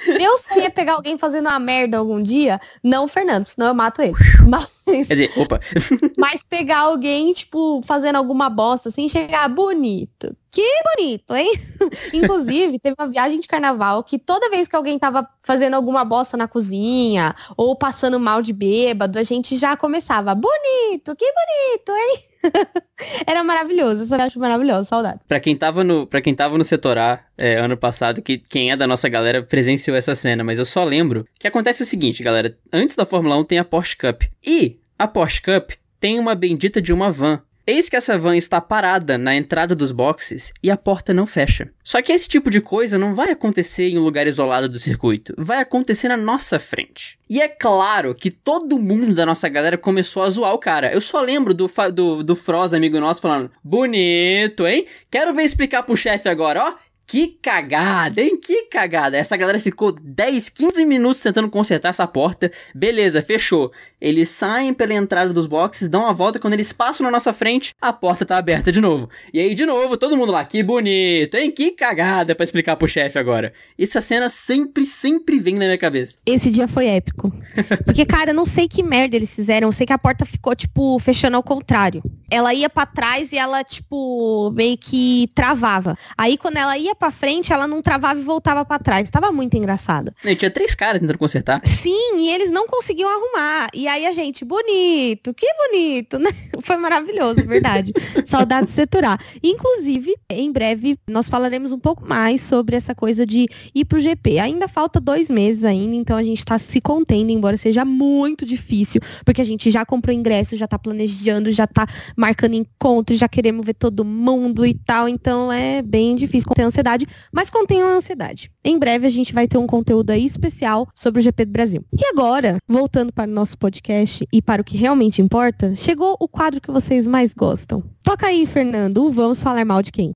[SPEAKER 1] Meu sonho é pegar alguém fazendo uma merda algum dia, não o Fernando, senão eu mato ele. Mas,
[SPEAKER 2] Quer dizer, opa. [LAUGHS]
[SPEAKER 1] mas pegar alguém, tipo, fazendo alguma bosta, assim, chegar bonito. Que bonito, hein? [LAUGHS] Inclusive, teve uma viagem de carnaval que toda vez que alguém tava fazendo alguma bosta na cozinha ou passando mal de bêbado, a gente já começava, bonito, que bonito, hein? [LAUGHS] Era maravilhoso, eu acho maravilhoso, saudade.
[SPEAKER 2] Pra quem tava no, pra quem tava no setor A, é, ano passado, que quem é da nossa galera presenciou essa cena, mas eu só lembro que acontece o seguinte, galera, antes da Fórmula 1 tem a Porsche Cup, e a Porsche Cup tem uma bendita de uma van Eis que essa van está parada na entrada dos boxes e a porta não fecha. Só que esse tipo de coisa não vai acontecer em um lugar isolado do circuito, vai acontecer na nossa frente. E é claro que todo mundo da nossa galera começou a zoar o cara. Eu só lembro do, do, do Froz, amigo nosso, falando: Bonito, hein? Quero ver explicar pro chefe agora, ó. Que cagada, hein? Que cagada. Essa galera ficou 10, 15 minutos tentando consertar essa porta. Beleza, fechou. Eles saem pela entrada dos boxes, dão uma volta. Quando eles passam na nossa frente, a porta tá aberta de novo. E aí, de novo, todo mundo lá. Que bonito, hein? Que cagada pra explicar pro chefe agora. Essa cena sempre, sempre vem na minha cabeça.
[SPEAKER 1] Esse dia foi épico. [LAUGHS] Porque, cara, eu não sei que merda eles fizeram. Eu sei que a porta ficou, tipo, fechando ao contrário. Ela ia para trás e ela, tipo, meio que travava. Aí, quando ela ia pra frente, ela não travava e voltava para trás. Tava muito engraçado.
[SPEAKER 2] E tinha três caras tentando consertar.
[SPEAKER 1] Sim, e eles não conseguiam arrumar. E aí a gente, bonito, que bonito, né? [LAUGHS] Foi maravilhoso, verdade. [LAUGHS] Saudades de seturar. Inclusive, em breve, nós falaremos um pouco mais sobre essa coisa de ir pro GP. Ainda falta dois meses ainda, então a gente tá se contendo, embora seja muito difícil, porque a gente já comprou ingresso, já tá planejando, já tá marcando encontros, já queremos ver todo mundo e tal. Então é bem difícil a ansiedade, mas contenham a ansiedade. Em breve a gente vai ter um conteúdo aí especial sobre o GP do Brasil. E agora, voltando para o nosso podcast e para o que realmente importa, chegou o quadro que vocês mais gostam. Toca aí, Fernando, vamos falar mal de quem?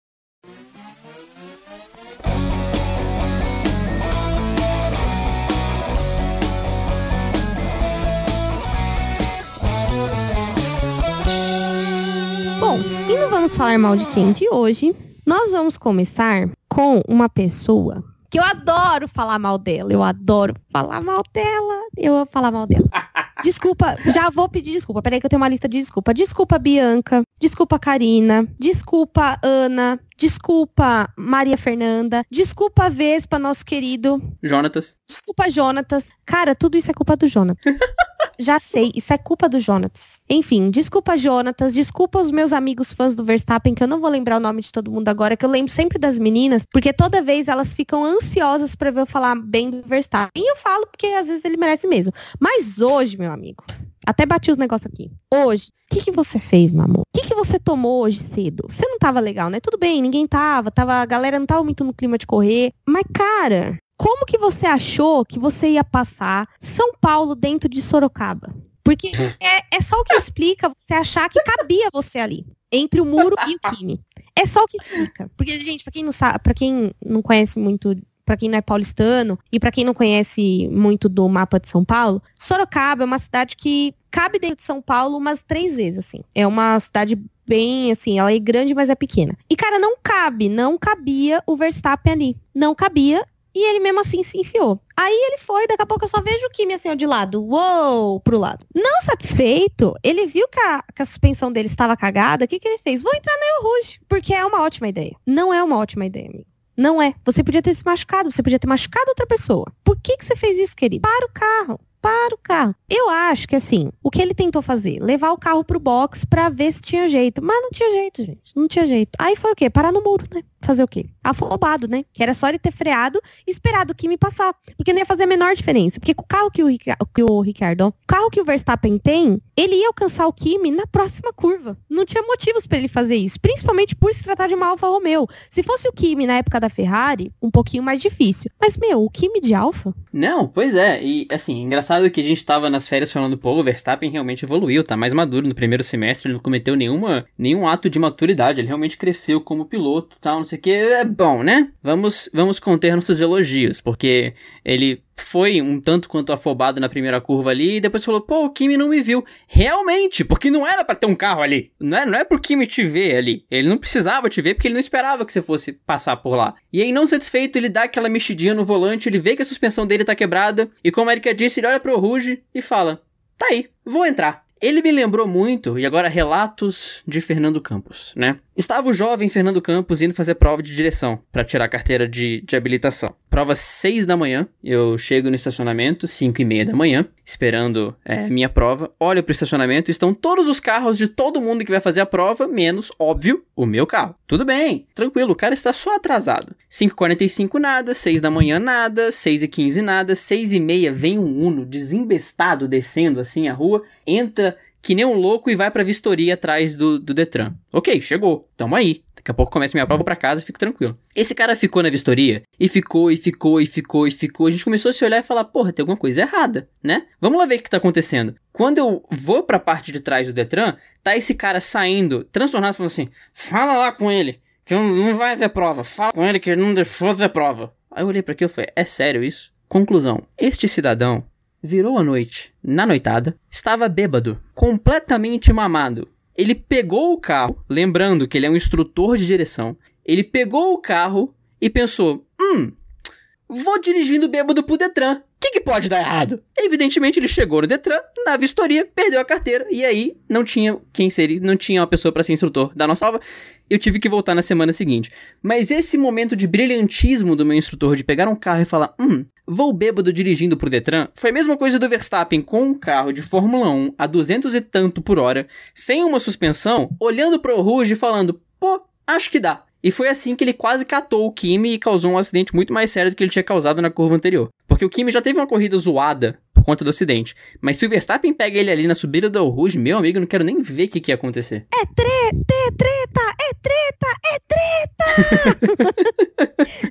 [SPEAKER 1] Bom, e não vamos falar mal de quem de hoje. Nós vamos começar com uma pessoa que eu adoro falar mal dela. Eu adoro falar mal dela. Eu amo falar mal dela. [LAUGHS] Desculpa, já vou pedir desculpa. Peraí que eu tenho uma lista de desculpa. Desculpa, Bianca. Desculpa, Karina. Desculpa, Ana. Desculpa, Maria Fernanda. Desculpa, Vespa, nosso querido.
[SPEAKER 2] Jonatas.
[SPEAKER 1] Desculpa, Jonatas. Cara, tudo isso é culpa do Jonatas. [LAUGHS] Já sei, isso é culpa do Jonatas. Enfim, desculpa, Jonatas. Desculpa os meus amigos fãs do Verstappen, que eu não vou lembrar o nome de todo mundo agora, que eu lembro sempre das meninas, porque toda vez elas ficam ansiosas para ver eu falar bem do Verstappen. E eu falo porque às vezes ele merece mesmo. Mas hoje, meu amigo, até bati os negócios aqui. Hoje, o que, que você fez, meu amor? O que, que você tomou hoje cedo? Você não tava legal, né? Tudo bem, ninguém tava, tava, a galera não tava muito no clima de correr. Mas, cara, como que você achou que você ia passar São Paulo dentro de Sorocaba? Porque é, é só o que explica você achar que cabia você ali, entre o muro e o Kimi. É só o que explica. Porque, gente, pra quem não sabe, para quem não conhece muito para quem não é paulistano e para quem não conhece muito do mapa de São Paulo, Sorocaba é uma cidade que cabe dentro de São Paulo umas três vezes, assim. É uma cidade bem, assim, ela é grande, mas é pequena. E, cara, não cabe, não cabia o Verstappen ali. Não cabia. E ele mesmo assim se enfiou. Aí ele foi, daqui a pouco eu só vejo o Kimi assim, ó, de lado, uou, pro lado. Não satisfeito, ele viu que a, que a suspensão dele estava cagada, o que, que ele fez? Vou entrar na El Rouge, porque é uma ótima ideia. Não é uma ótima ideia, amigo. Não é. Você podia ter se machucado, você podia ter machucado outra pessoa. Por que, que você fez isso, querido? Para o carro para o carro. Eu acho que assim, o que ele tentou fazer? Levar o carro pro box para ver se tinha jeito. Mas não tinha jeito, gente. Não tinha jeito. Aí foi o quê? Parar no muro, né? Fazer o quê? Afobado, né? Que era só ele ter freado e esperado o me passar. Porque não ia fazer a menor diferença. Porque com o carro que o, que o Ricardo, o carro que o Verstappen tem, ele ia alcançar o Kimi na próxima curva. Não tinha motivos para ele fazer isso. Principalmente por se tratar de uma Alfa Romeo. Se fosse o Kimi na época da Ferrari, um pouquinho mais difícil. Mas, meu, o Kimi de Alfa?
[SPEAKER 2] Não, pois é. E, assim, engraçado que a gente tava nas férias falando, pô, o Verstappen realmente evoluiu, tá mais maduro no primeiro semestre, ele não cometeu nenhuma, nenhum ato de maturidade, ele realmente cresceu como piloto tal, não sei o que. É bom, né? Vamos, vamos conter nossos elogios, porque ele foi um tanto quanto afobado na primeira curva ali e depois falou, pô, o Kimi não me viu. Realmente, porque não era para ter um carro ali. Não é, não é pro Kimi te ver ali. Ele não precisava te ver porque ele não esperava que você fosse passar por lá. E aí, não satisfeito, ele dá aquela mexidinha no volante, ele vê que a suspensão dele tá quebrada e como a Erika disse, ele olha pro Ruge e fala, tá aí, vou entrar. Ele me lembrou muito, e agora relatos de Fernando Campos, né? Estava o jovem Fernando Campos indo fazer prova de direção para tirar a carteira de, de habilitação. Prova 6 da manhã, eu chego no estacionamento, 5 e meia da manhã, esperando é, minha prova. Olho pro estacionamento, estão todos os carros de todo mundo que vai fazer a prova, menos, óbvio, o meu carro. Tudo bem, tranquilo, o cara está só atrasado. 5h45 nada, 6 da manhã nada, 6 e 15 nada, 6 e meia vem um Uno desembestado descendo assim a rua, entra que nem um louco e vai pra vistoria atrás do, do Detran. Ok, chegou, tamo aí. Daqui a pouco começa minha prova para casa e fico tranquilo. Esse cara ficou na vistoria e ficou e ficou e ficou e ficou. A gente começou a se olhar e falar, porra, tem alguma coisa errada, né? Vamos lá ver o que tá acontecendo. Quando eu vou pra parte de trás do Detran, tá esse cara saindo, transtornado, falando assim: fala lá com ele, que não vai ter prova. Fala com ele que ele não deixou de ter prova. Aí eu olhei para aquilo e falei: é sério isso? Conclusão: este cidadão virou a noite, na noitada, estava bêbado, completamente mamado. Ele pegou o carro, lembrando que ele é um instrutor de direção, ele pegou o carro e pensou: hum, vou dirigindo bêbado pro Detran. O que, que, pode dar errado? Evidentemente, ele chegou no Detran, na vistoria, perdeu a carteira, e aí não tinha quem seria, não tinha uma pessoa para ser instrutor da nossa prova. Eu tive que voltar na semana seguinte. Mas esse momento de brilhantismo do meu instrutor de pegar um carro e falar: hum, vou bêbado dirigindo pro Detran, foi a mesma coisa do Verstappen com um carro de Fórmula 1 a 200 e tanto por hora, sem uma suspensão, olhando pro Rouge e falando: pô, acho que dá. E foi assim que ele quase catou o Kimi e causou um acidente muito mais sério do que ele tinha causado na curva anterior. Porque o Kimi já teve uma corrida zoada por conta do acidente. Mas se o Verstappen pega ele ali na subida do Rouge, meu amigo, não quero nem ver o que, que ia acontecer.
[SPEAKER 1] É treta, é treta, treta, é treta!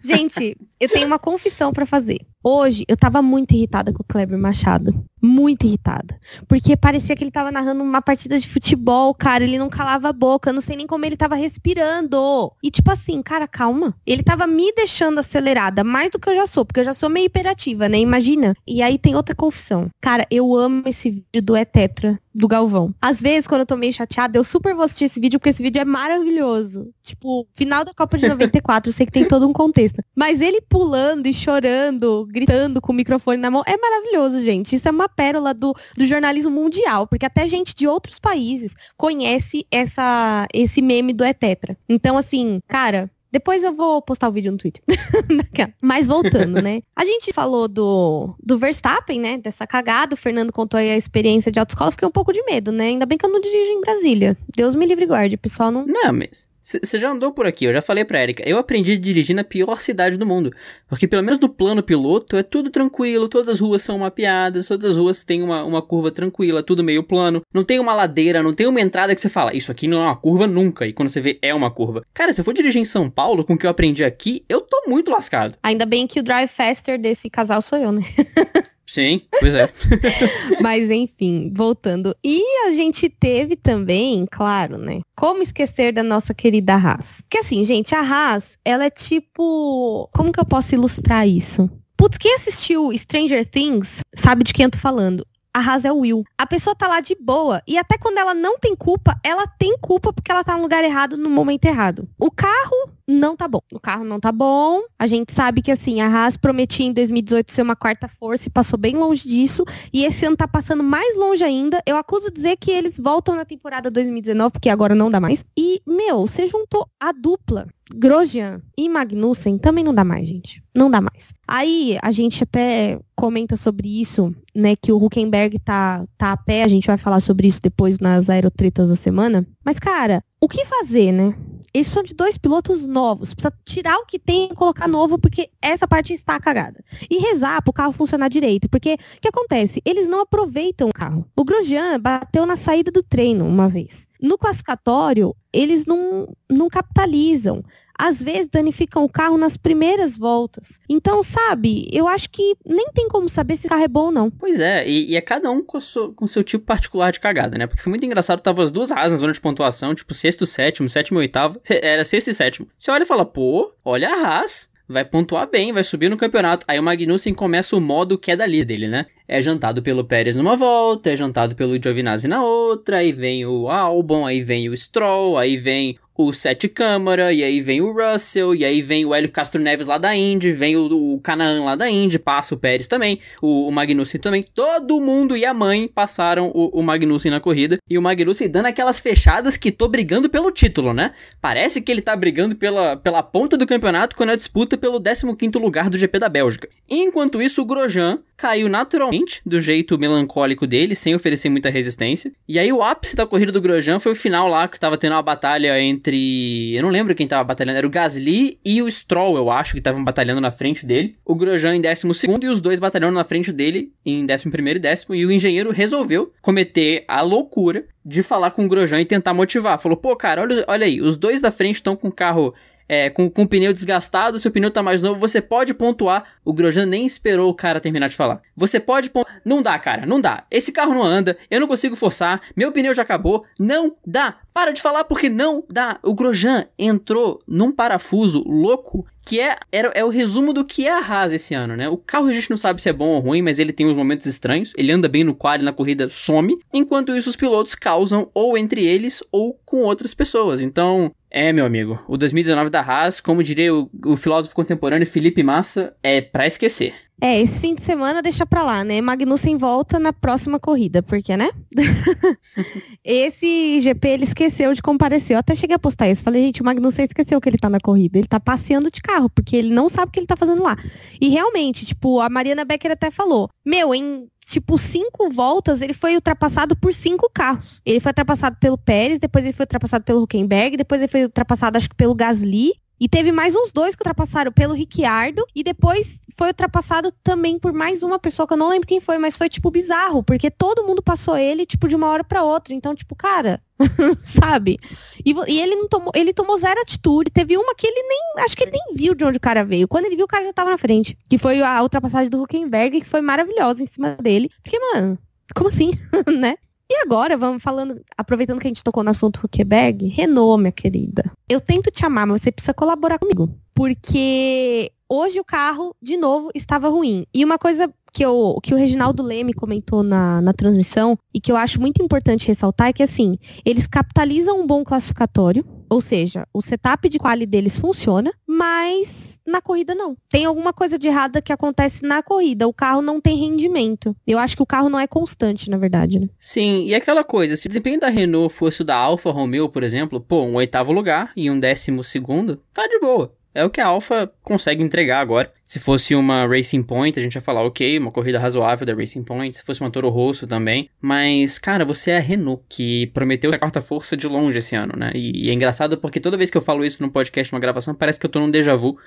[SPEAKER 1] [LAUGHS] Gente, eu tenho uma confissão para fazer. Hoje eu tava muito irritada com o Kleber Machado. Muito irritada. Porque parecia que ele tava narrando uma partida de futebol, cara. Ele não calava a boca. Eu não sei nem como ele tava respirando. E tipo assim, cara, calma. Ele tava me deixando acelerada mais do que eu já sou. Porque eu já sou meio hiperativa, né? Imagina. E aí tem outra confissão. Cara, eu amo esse vídeo do É Tetra do Galvão. Às vezes, quando eu tô meio chateada, eu super vou assistir esse vídeo, porque esse vídeo é maravilhoso. Tipo, final da Copa de [LAUGHS] 94, eu sei que tem todo um contexto. Mas ele pulando e chorando, gritando com o microfone na mão, é maravilhoso, gente. Isso é uma pérola do, do jornalismo mundial, porque até gente de outros países conhece essa, esse meme do Etetra. Então, assim, cara, depois eu vou postar o vídeo no Twitter. [LAUGHS] Mas voltando, né? A gente falou do, do Verstappen, né? Dessa cagada. O Fernando contou aí a experiência de autoescola. Fiquei um pouco de medo, né? Ainda bem que eu não dirijo em Brasília. Deus me livre guarde. O pessoal não.
[SPEAKER 2] Não, mas você já andou por aqui, eu já falei pra Erika. Eu aprendi a dirigir na pior cidade do mundo. Porque pelo menos no plano piloto é tudo tranquilo, todas as ruas são mapeadas, todas as ruas têm uma, uma curva tranquila, tudo meio plano. Não tem uma ladeira, não tem uma entrada que você fala, isso aqui não é uma curva nunca. E quando você vê, é uma curva. Cara, se eu for dirigir em São Paulo, com o que eu aprendi aqui, eu tô muito lascado.
[SPEAKER 1] Ainda bem que o drive faster desse casal sou eu, né? [LAUGHS]
[SPEAKER 2] Sim, pois é. [LAUGHS]
[SPEAKER 1] Mas enfim, voltando. E a gente teve também, claro, né? Como esquecer da nossa querida Haas? Que assim, gente, a Haas, ela é tipo. Como que eu posso ilustrar isso? Putz, quem assistiu Stranger Things sabe de quem eu tô falando a Haas é o Will. A pessoa tá lá de boa. E até quando ela não tem culpa, ela tem culpa porque ela tá no lugar errado no momento errado. O carro não tá bom. O carro não tá bom. A gente sabe que assim, a Haas prometia em 2018 ser uma quarta força e passou bem longe disso. E esse ano tá passando mais longe ainda. Eu acuso dizer que eles voltam na temporada 2019, porque agora não dá mais. E, meu, você juntou a dupla Grosjean e Magnussen também não dá mais, gente. Não dá mais. Aí a gente até comenta sobre isso, né? Que o Huckenberg tá, tá a pé. A gente vai falar sobre isso depois nas aerotretas da semana. Mas, cara, o que fazer, né? Eles precisam de dois pilotos novos. Precisa tirar o que tem e colocar novo, porque essa parte está cagada. E rezar para o carro funcionar direito. Porque o que acontece? Eles não aproveitam o carro. O Grosjean bateu na saída do treino uma vez. No classificatório, eles não, não capitalizam às vezes danificam o carro nas primeiras voltas. Então, sabe, eu acho que nem tem como saber se o carro é bom ou não.
[SPEAKER 2] Pois é, e, e é cada um com, o com seu tipo particular de cagada, né? Porque foi muito engraçado, tava as duas asas na zona de pontuação, tipo sexto, sétimo, sétimo e oitavo. Era sexto e sétimo. Você olha e fala, pô, olha a Haas, vai pontuar bem, vai subir no campeonato. Aí o Magnussen começa o modo queda livre dele, né? É jantado pelo Pérez numa volta, é jantado pelo Giovinazzi na outra, aí vem o Albon, aí vem o Stroll, aí vem o Sete Câmara, e aí vem o Russell, e aí vem o Hélio Castro Neves lá da Indy, vem o, o Canaan lá da Indy, passa o Pérez também, o, o Magnussen também. Todo mundo e a mãe passaram o, o Magnussen na corrida, e o Magnussen dando aquelas fechadas que tô brigando pelo título, né? Parece que ele tá brigando pela, pela ponta do campeonato quando é disputa pelo 15º lugar do GP da Bélgica. Enquanto isso, o Grosjean caiu naturalmente, do jeito melancólico dele, sem oferecer muita resistência. E aí o ápice da corrida do Grosjean foi o final lá, que tava tendo uma batalha entre... Eu não lembro quem tava batalhando, era o Gasly e o Stroll, eu acho, que estavam batalhando na frente dele. O Grosjean em 12 e os dois batalhando na frente dele em 11 e décimo. E o engenheiro resolveu cometer a loucura de falar com o Grosjean e tentar motivar. Falou, pô, cara, olha, olha aí, os dois da frente estão com o carro é, com, com o pneu desgastado, seu pneu tá mais novo, você pode pontuar. O Grosjean nem esperou o cara terminar de falar. Você pode pontuar. Não dá, cara, não dá. Esse carro não anda, eu não consigo forçar, meu pneu já acabou. Não dá. Para de falar porque não dá. O Grosjean entrou num parafuso louco que é, é, o resumo do que é a Haas esse ano, né? O carro a gente não sabe se é bom ou ruim, mas ele tem uns momentos estranhos. Ele anda bem no quadro na corrida some. Enquanto isso, os pilotos causam ou entre eles ou com outras pessoas. Então, é, meu amigo, o 2019 da Haas, como diria o, o filósofo contemporâneo Felipe Massa, é para esquecer.
[SPEAKER 1] É, esse fim de semana deixa pra lá, né? Magnussen volta na próxima corrida, porque, né? [LAUGHS] esse GP ele esqueceu de comparecer. Eu até cheguei a postar isso. Falei, gente, o Magnussen esqueceu que ele tá na corrida. Ele tá passeando de carro, porque ele não sabe o que ele tá fazendo lá. E realmente, tipo, a Mariana Becker até falou: Meu, em tipo, cinco voltas, ele foi ultrapassado por cinco carros. Ele foi ultrapassado pelo Pérez, depois ele foi ultrapassado pelo Huckenberg, depois ele foi ultrapassado, acho que pelo Gasly, e teve mais uns dois que ultrapassaram pelo Ricciardo e depois foi ultrapassado também por mais uma pessoa que eu não lembro quem foi, mas foi tipo bizarro, porque todo mundo passou ele tipo de uma hora para outra. Então, tipo, cara, [LAUGHS] sabe? E, e, ele não tomou, ele tomou zero atitude. Teve uma que ele nem, acho que ele nem viu de onde o cara veio. Quando ele viu, o cara já tava na frente, que foi a ultrapassagem do Huckenberg, que foi maravilhosa em cima dele. Porque, mano, como assim, [LAUGHS] né? E agora, vamos falando, aproveitando que a gente tocou no assunto Huckenberg, Renault, minha querida. Eu tento te amar, mas você precisa colaborar comigo. porque hoje o carro, de novo, estava ruim. E uma coisa que, eu, que o Reginaldo Leme comentou na, na transmissão e que eu acho muito importante ressaltar é que, assim, eles capitalizam um bom classificatório, ou seja, o setup de quali deles funciona, mas na corrida não. Tem alguma coisa de errada que acontece na corrida. O carro não tem rendimento. Eu acho que o carro não é constante, na verdade, né?
[SPEAKER 2] Sim, e aquela coisa, se o desempenho da Renault fosse o da Alfa Romeo, por exemplo, pô, um oitavo lugar e um décimo segundo, tá de boa. É o que a Alfa consegue entregar agora. Se fosse uma Racing Point, a gente ia falar, ok, uma corrida razoável da Racing Point. Se fosse uma Toro Rosso também. Mas, cara, você é a Renault, que prometeu a quarta força de longe esse ano, né? E, e é engraçado porque toda vez que eu falo isso num podcast, numa gravação, parece que eu tô num déjà vu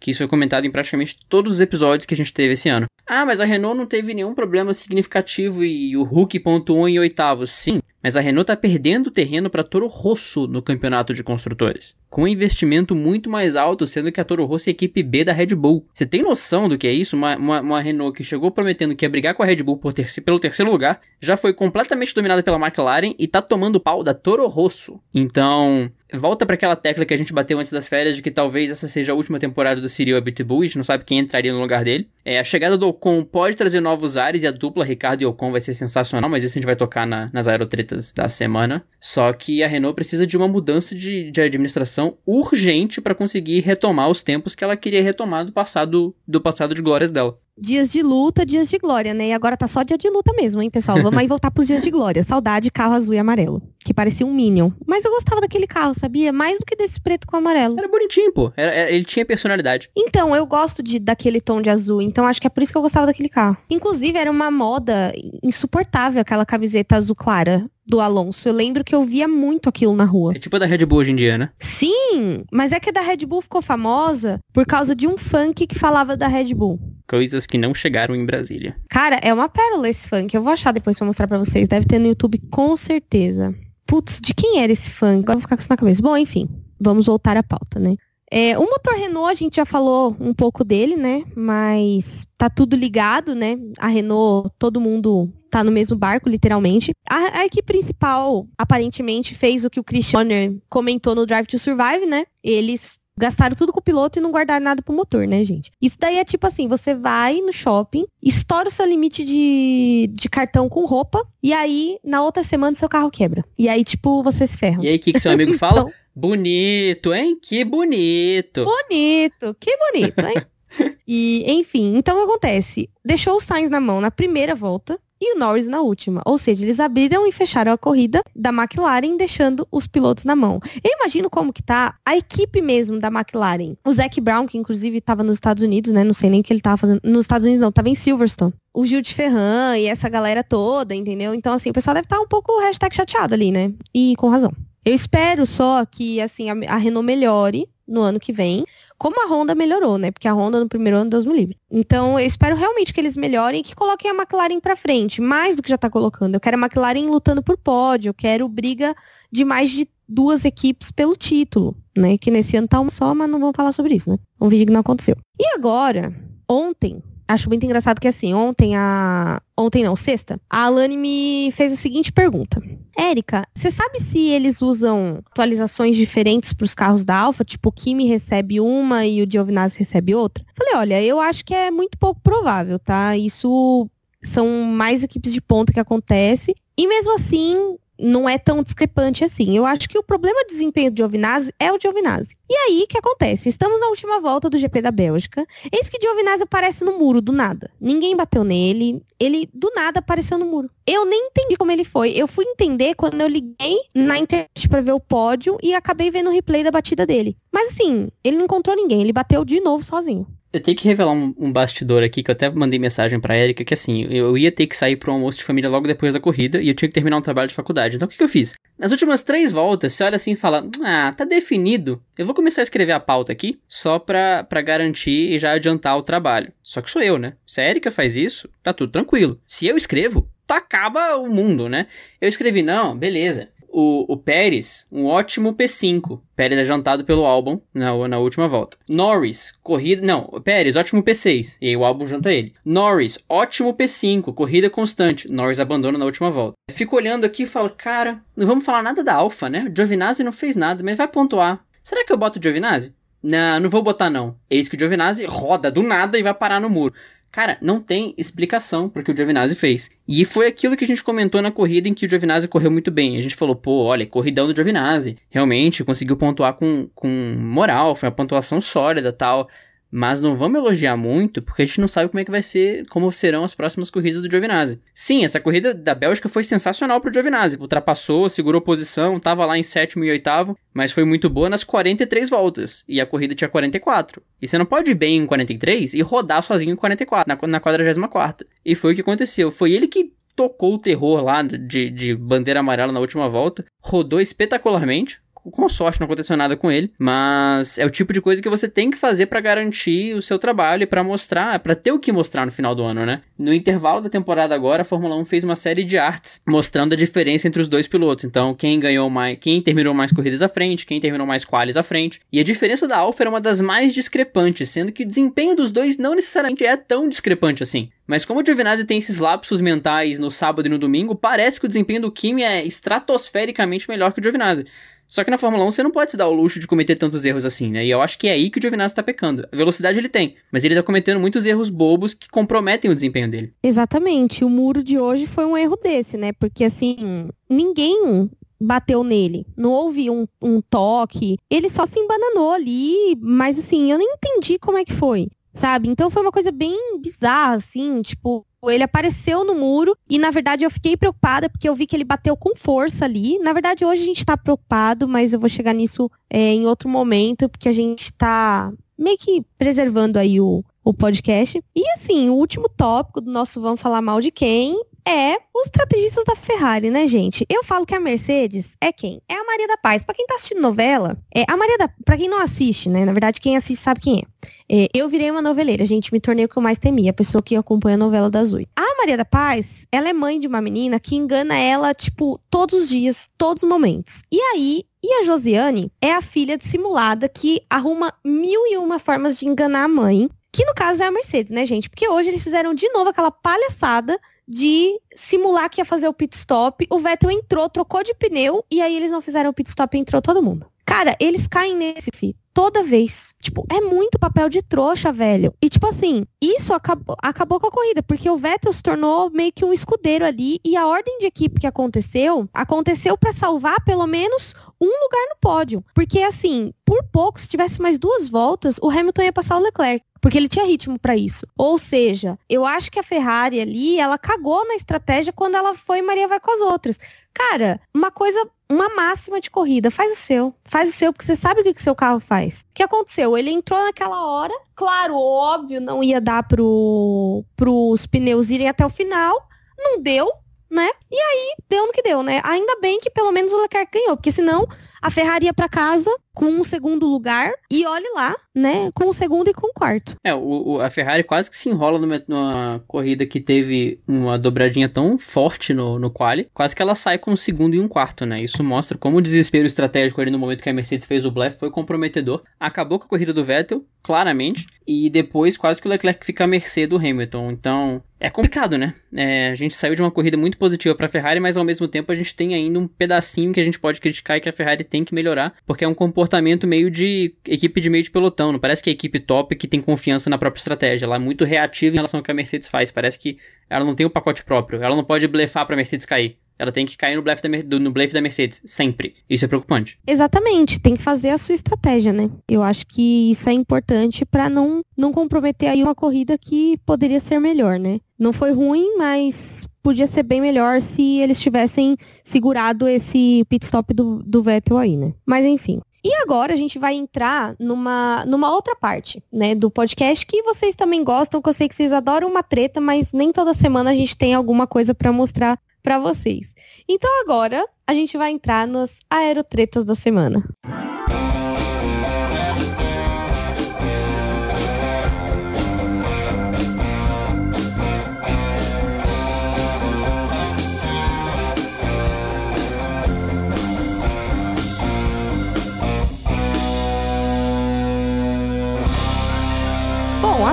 [SPEAKER 2] que isso foi comentado em praticamente todos os episódios que a gente teve esse ano. Ah, mas a Renault não teve nenhum problema significativo e o Hulk pontuou em oitavo. Sim, mas a Renault está perdendo terreno para Toro Rosso no campeonato de construtores, com um investimento muito mais alto, sendo que a Toro Rosso é a equipe B da Red Bull. Você tem noção do que é isso? Uma, uma, uma Renault que chegou prometendo que ia brigar com a Red Bull por terci pelo terceiro lugar, já foi completamente dominada pela McLaren e tá tomando pau da Toro Rosso. Então, volta para aquela tecla que a gente bateu antes das férias de que talvez essa seja a última temporada do Cyril Abitbull, a gente não sabe quem entraria no lugar dele. É, a chegada do Ocon pode trazer novos ares e a dupla Ricardo e Ocon vai ser sensacional, mas isso a gente vai tocar na, nas aerotretas da semana. Só que a Renault precisa de uma mudança de, de administração urgente para conseguir retomar os tempos que ela queria retomar do passado, do passado de glórias dela
[SPEAKER 1] dias de luta, dias de glória, né? E agora tá só dia de luta mesmo, hein, pessoal? Vamos aí [LAUGHS] voltar pros dias de glória. Saudade, carro azul e amarelo. Que parecia um Minion. Mas eu gostava daquele carro, sabia? Mais do que desse preto com amarelo.
[SPEAKER 2] Era bonitinho, pô. Era, era, ele tinha personalidade.
[SPEAKER 1] Então, eu gosto de, daquele tom de azul. Então, acho que é por isso que eu gostava daquele carro. Inclusive, era uma moda insuportável aquela camiseta azul clara do Alonso. Eu lembro que eu via muito aquilo na rua.
[SPEAKER 2] É tipo a da Red Bull hoje em dia, né?
[SPEAKER 1] Sim, mas é que a da Red Bull ficou famosa por causa de um funk que falava da Red Bull.
[SPEAKER 2] Coisas que não chegaram em Brasília.
[SPEAKER 1] Cara, é uma pérola esse funk. Eu vou achar depois pra mostrar pra vocês. Deve ter no YouTube com certeza. Putz, de quem era esse funk? Agora eu vou ficar com isso na cabeça. Bom, enfim, vamos voltar à pauta, né? É, o motor Renault, a gente já falou um pouco dele, né? Mas tá tudo ligado, né? A Renault, todo mundo tá no mesmo barco, literalmente. A, a equipe principal, aparentemente, fez o que o Christian comentou no Drive to Survive, né? Eles gastaram tudo com o piloto e não guardaram nada pro motor, né, gente? Isso daí é tipo assim, você vai no shopping, estoura o seu limite de, de cartão com roupa, e aí, na outra semana, seu carro quebra. E aí, tipo, você se ferra.
[SPEAKER 2] E aí, o que, que seu amigo [LAUGHS] fala? então, Bonito, hein? Que bonito.
[SPEAKER 1] Bonito, que bonito, hein? [LAUGHS] e, enfim, então o que acontece? Deixou o Sainz na mão na primeira volta e o Norris na última. Ou seja, eles abriram e fecharam a corrida da McLaren, deixando os pilotos na mão. Eu imagino como que tá a equipe mesmo da McLaren. O Zac Brown, que inclusive estava nos Estados Unidos, né? Não sei nem o que ele estava fazendo. Nos Estados Unidos não, estava em Silverstone. O Gil de Ferran e essa galera toda, entendeu? Então, assim, o pessoal deve estar tá um pouco hashtag chateado ali, né? E com razão. Eu espero só que assim a, Renault melhore no ano que vem, como a Honda melhorou, né? Porque a Honda no primeiro ano Deus me livre. Então, eu espero realmente que eles melhorem e que coloquem a McLaren para frente, mais do que já tá colocando. Eu quero a McLaren lutando por pódio, eu quero briga de mais de duas equipes pelo título, né? Que nesse ano tá uma só, mas não vamos falar sobre isso, né? Um vídeo que não aconteceu. E agora, ontem, acho muito engraçado que assim, ontem a. Ontem não, sexta, a Alane me fez a seguinte pergunta. Érica, você sabe se eles usam atualizações diferentes para os carros da Alfa? Tipo, o Kimi recebe uma e o Giovinazzi recebe outra? Falei, olha, eu acho que é muito pouco provável, tá? Isso são mais equipes de ponta que acontece. E mesmo assim, não é tão discrepante assim. Eu acho que o problema de desempenho do Giovinazzi é o Giovinazzi. E aí, o que acontece? Estamos na última volta do GP da Bélgica. Eis que Giovinazzi aparece no muro, do nada. Ninguém bateu nele. Ele, do nada, apareceu no muro. Eu nem entendi como ele foi. Eu fui entender quando eu liguei na internet para ver o pódio e acabei vendo o replay da batida dele. Mas assim, ele não encontrou ninguém. Ele bateu de novo sozinho.
[SPEAKER 2] Eu tenho que revelar um, um, bastidor aqui, que eu até mandei mensagem pra Erika, que assim, eu ia ter que sair pro almoço de família logo depois da corrida e eu tinha que terminar um trabalho de faculdade. Então o que, que eu fiz? Nas últimas três voltas, você olha assim e fala, ah, tá definido. Eu vou começar a escrever a pauta aqui, só pra, pra garantir e já adiantar o trabalho. Só que sou eu, né? Se a Erika faz isso, tá tudo tranquilo. Se eu escrevo, tá, acaba o mundo, né? Eu escrevi, não, beleza o, o Pérez, um ótimo P5. Pérez é jantado pelo álbum na, na última volta. Norris, corrida. Não, Pérez, ótimo P6. E aí o álbum janta ele. Norris, ótimo P5, corrida constante. Norris abandona na última volta. Fico olhando aqui e falo, cara, não vamos falar nada da Alfa, né? Giovinazzi não fez nada, mas vai pontuar. Será que eu boto o Giovinazzi? Não, não vou botar não. Eis que o Giovinazzi roda do nada e vai parar no muro. Cara, não tem explicação pro que o Giovinazzi fez. E foi aquilo que a gente comentou na corrida em que o Giovinazzi correu muito bem. A gente falou, pô, olha, corridão do Giovinazzi. Realmente conseguiu pontuar com, com moral, foi uma pontuação sólida tal. Mas não vamos elogiar muito, porque a gente não sabe como é que vai ser, como serão as próximas corridas do Giovinazzi. Sim, essa corrida da Bélgica foi sensacional pro Giovinazzi. Ultrapassou, segurou posição, tava lá em sétimo e oitavo, mas foi muito boa nas 43 voltas. E a corrida tinha 44. E você não pode ir bem em 43 e rodar sozinho em 44, na, na 44. E foi o que aconteceu. Foi ele que tocou o terror lá de, de bandeira amarela na última volta, rodou espetacularmente, com sorte não aconteceu nada com ele, mas é o tipo de coisa que você tem que fazer para garantir o seu trabalho e para mostrar, para ter o que mostrar no final do ano, né? No intervalo da temporada agora, a Fórmula 1 fez uma série de artes mostrando a diferença entre os dois pilotos. Então, quem ganhou mais, quem terminou mais corridas à frente, quem terminou mais quales à frente. E a diferença da Alfa era uma das mais discrepantes, sendo que o desempenho dos dois não necessariamente é tão discrepante assim. Mas como o Giovinazzi tem esses lapsos mentais no sábado e no domingo, parece que o desempenho do Kimi é estratosfericamente melhor que o Giovinazzi. Só que na Fórmula 1 você não pode se dar o luxo de cometer tantos erros assim, né? E eu acho que é aí que o Giovinazzi tá pecando. A velocidade ele tem, mas ele tá cometendo muitos erros bobos que comprometem o desempenho dele.
[SPEAKER 1] Exatamente. O muro de hoje foi um erro desse, né? Porque assim, ninguém bateu nele. Não houve um, um toque. Ele só se embananou ali, mas assim, eu nem entendi como é que foi sabe? Então foi uma coisa bem bizarra, assim, tipo, ele apareceu no muro e, na verdade, eu fiquei preocupada porque eu vi que ele bateu com força ali. Na verdade, hoje a gente tá preocupado, mas eu vou chegar nisso é, em outro momento, porque a gente tá meio que preservando aí o, o podcast. E, assim, o último tópico do nosso Vamos Falar Mal de Quem é os estrategistas da Ferrari, né, gente? Eu falo que a Mercedes é quem? É a Maria da Paz. Para quem tá assistindo novela, é a Maria da, para quem não assiste, né? Na verdade, quem assiste sabe quem é. é. Eu virei uma noveleira, gente, me tornei o que eu mais temia, a pessoa que acompanha a novela das oito. A Maria da Paz, ela é mãe de uma menina que engana ela, tipo, todos os dias, todos os momentos. E aí, e a Josiane é a filha dissimulada que arruma mil e uma formas de enganar a mãe, que no caso é a Mercedes, né, gente? Porque hoje eles fizeram de novo aquela palhaçada de simular que ia fazer o pit stop. O Vettel entrou, trocou de pneu e aí eles não fizeram o pit stop e entrou todo mundo. Cara, eles caem nesse fi toda vez. Tipo, é muito papel de trouxa, velho. E tipo assim, isso acabou, acabou com a corrida, porque o Vettel se tornou meio que um escudeiro ali e a ordem de equipe que aconteceu, aconteceu para salvar pelo menos um lugar no pódio. Porque assim, por pouco, se tivesse mais duas voltas, o Hamilton ia passar o Leclerc porque ele tinha ritmo para isso. Ou seja, eu acho que a Ferrari ali, ela cagou na estratégia quando ela foi Maria vai com as outras. Cara, uma coisa, uma máxima de corrida, faz o seu. Faz o seu, porque você sabe o que seu carro faz. O que aconteceu? Ele entrou naquela hora, claro, óbvio, não ia dar pro, pros pneus irem até o final, não deu, né? E aí, deu no que deu, né? Ainda bem que pelo menos o Leclerc ganhou, porque senão a Ferrari ia para casa com um segundo lugar e olhe lá, né, com o segundo e com o quarto.
[SPEAKER 2] É, o, o a Ferrari quase que se enrola numa, numa, corrida que teve uma dobradinha tão forte no, no quali, quase que ela sai com um segundo e um quarto, né? Isso mostra como o desespero estratégico ali no momento que a Mercedes fez o blefe foi comprometedor. Acabou com a corrida do Vettel, claramente, e depois quase que o Leclerc fica à mercê do Hamilton. Então, é complicado, né? É, a gente saiu de uma corrida muito positiva para a Ferrari, mas ao mesmo tempo a gente tem ainda um pedacinho que a gente pode criticar e que a Ferrari tem que melhorar, porque é um comportamento meio de equipe de meio de pelotão. Não parece que é equipe top que tem confiança na própria estratégia. Ela é muito reativa em relação ao que a Mercedes faz. Parece que ela não tem o um pacote próprio. Ela não pode blefar pra Mercedes cair. Ela tem que cair no blefe, da, no blefe da Mercedes, sempre. Isso é preocupante.
[SPEAKER 1] Exatamente, tem que fazer a sua estratégia, né? Eu acho que isso é importante para não, não comprometer aí uma corrida que poderia ser melhor, né? Não foi ruim, mas podia ser bem melhor se eles tivessem segurado esse pit stop do, do Vettel aí, né? Mas enfim. E agora a gente vai entrar numa, numa outra parte, né, do podcast que vocês também gostam, que eu sei que vocês adoram uma treta, mas nem toda semana a gente tem alguma coisa para mostrar para vocês. Então agora a gente vai entrar nas aerotretas da semana. Bom,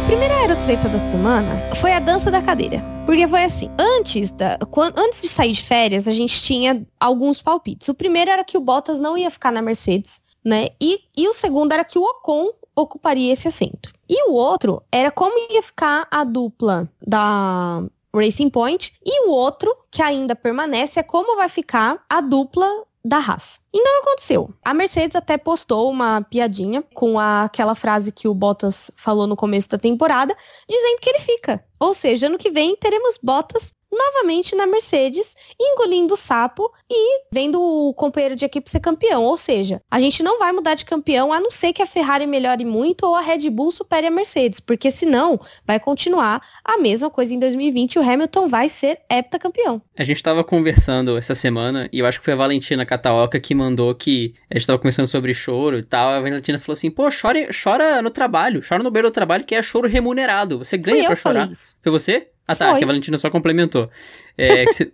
[SPEAKER 1] primeira aerotreta da semana foi a dança da cadeira. Porque foi assim, antes, da, quando, antes de sair de férias, a gente tinha alguns palpites. O primeiro era que o Bottas não ia ficar na Mercedes, né? E, e o segundo era que o Ocon ocuparia esse assento. E o outro era como ia ficar a dupla da Racing Point. E o outro, que ainda permanece, é como vai ficar a dupla da Haas. E não aconteceu. A Mercedes até postou uma piadinha com a, aquela frase que o Bottas falou no começo da temporada, dizendo que ele fica. Ou seja, ano que vem teremos Bottas novamente na Mercedes, engolindo o sapo e vendo o companheiro de equipe ser campeão. Ou seja, a gente não vai mudar de campeão a não ser que a Ferrari melhore muito ou a Red Bull supere a Mercedes, porque senão vai continuar a mesma coisa em 2020 e o Hamilton vai ser heptacampeão.
[SPEAKER 2] A gente estava conversando essa semana e eu acho que foi a Valentina Cataoca que mandou que a gente estava conversando sobre choro e tal. A Valentina falou assim: pô, chora, chora no trabalho, chora no beiro do trabalho que é choro remunerado. Você ganha para chorar. Foi você? Ah, tá, Foi. que a Valentina só complementou. É, [LAUGHS]
[SPEAKER 1] você...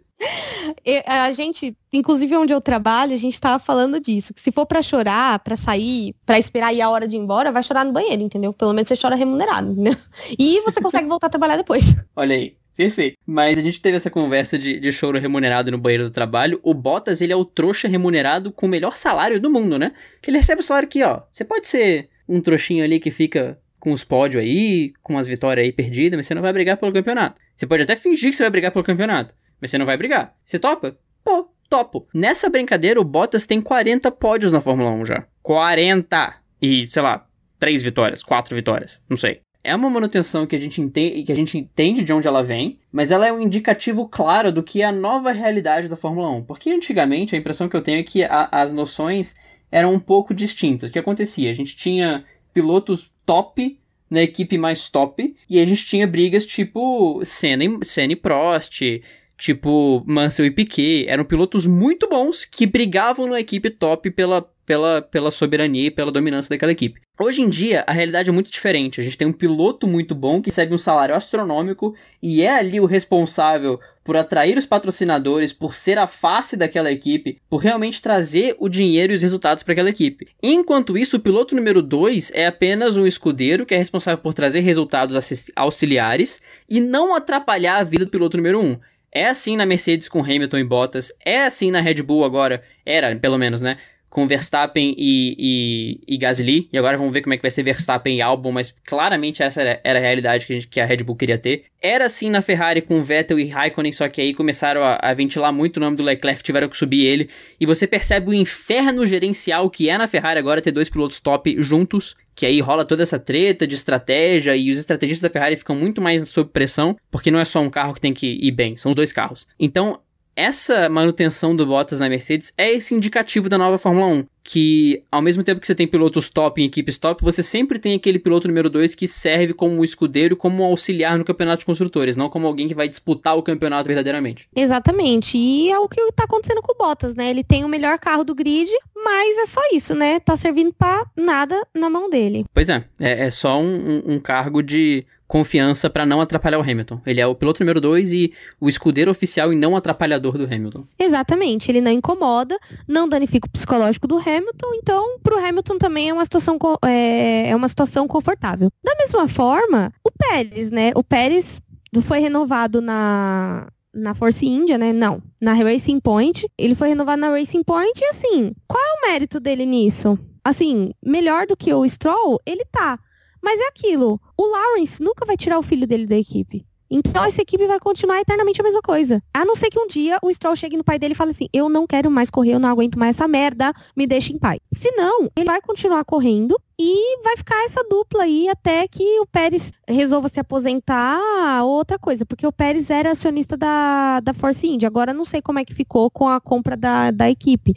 [SPEAKER 1] a gente, inclusive onde eu trabalho, a gente tava falando disso. Que se for para chorar, para sair, para esperar ir a hora de ir embora, vai chorar no banheiro, entendeu? Pelo menos você chora remunerado, entendeu? E você [LAUGHS] consegue voltar a trabalhar depois.
[SPEAKER 2] Olha aí. Perfeito. Mas a gente teve essa conversa de, de choro remunerado no banheiro do trabalho. O Bottas, ele é o trouxa remunerado com o melhor salário do mundo, né? Que ele recebe o salário aqui, ó. Você pode ser um trouxinho ali que fica com os pódios aí, com as vitórias aí perdidas, mas você não vai brigar pelo campeonato. Você pode até fingir que você vai brigar pelo campeonato, mas você não vai brigar. Você topa? Pô, topo. Nessa brincadeira, o Bottas tem 40 pódios na Fórmula 1 já. 40! E, sei lá, 3 vitórias, 4 vitórias, não sei. É uma manutenção que a gente entende, que a gente entende de onde ela vem, mas ela é um indicativo claro do que é a nova realidade da Fórmula 1. Porque antigamente a impressão que eu tenho é que a, as noções eram um pouco distintas. O que acontecia? A gente tinha pilotos top na equipe mais top, e a gente tinha brigas tipo Senna e, Senna e Prost, tipo Mansell e Piquet, eram pilotos muito bons que brigavam na equipe top pela, pela, pela soberania e pela dominância daquela equipe. Hoje em dia, a realidade é muito diferente. A gente tem um piloto muito bom que recebe um salário astronômico e é ali o responsável por atrair os patrocinadores, por ser a face daquela equipe, por realmente trazer o dinheiro e os resultados para aquela equipe. Enquanto isso, o piloto número 2 é apenas um escudeiro que é responsável por trazer resultados auxiliares e não atrapalhar a vida do piloto número 1. Um. É assim na Mercedes com Hamilton e Bottas, é assim na Red Bull agora, era pelo menos, né? Com Verstappen e, e, e, Gasly, e agora vamos ver como é que vai ser Verstappen e Albon, mas claramente essa era, era a realidade que a, gente, que a, Red Bull queria ter. Era assim na Ferrari com Vettel e Raikkonen, só que aí começaram a, a, ventilar muito o nome do Leclerc, tiveram que subir ele, e você percebe o inferno gerencial que é na Ferrari agora ter dois pilotos top juntos, que aí rola toda essa treta de estratégia e os estrategistas da Ferrari ficam muito mais sob pressão, porque não é só um carro que tem que ir bem, são os dois carros. Então, essa manutenção do Bottas na Mercedes é esse indicativo da nova Fórmula 1. Que ao mesmo tempo que você tem pilotos top em equipes top, você sempre tem aquele piloto número 2 que serve como escudeiro, como auxiliar no campeonato de construtores, não como alguém que vai disputar o campeonato verdadeiramente.
[SPEAKER 1] Exatamente. E é o que tá acontecendo com o Bottas, né? Ele tem o melhor carro do grid, mas é só isso, né? Tá servindo pra nada na mão dele.
[SPEAKER 2] Pois é, é, é só um, um, um cargo de confiança para não atrapalhar o Hamilton. Ele é o piloto número 2 e o escudeiro oficial e não atrapalhador do Hamilton.
[SPEAKER 1] Exatamente, ele não incomoda, não danifica o psicológico do Hamilton, então pro Hamilton também é uma situação é, é uma situação confortável. Da mesma forma, o Pérez, né? O Pérez foi renovado na na Force India, né? Não, na Racing Point. Ele foi renovado na Racing Point e assim, qual é o mérito dele nisso? Assim, melhor do que o Stroll, ele tá. Mas é aquilo, o Lawrence nunca vai tirar o filho dele da equipe. Então essa equipe vai continuar eternamente a mesma coisa. A não ser que um dia o Stroll chegue no pai dele e fale assim: Eu não quero mais correr, eu não aguento mais essa merda, me deixa em paz. Se não, ele vai continuar correndo e vai ficar essa dupla aí até que o Pérez resolva se aposentar ou outra coisa. Porque o Pérez era acionista da, da Force India. Agora não sei como é que ficou com a compra da, da equipe.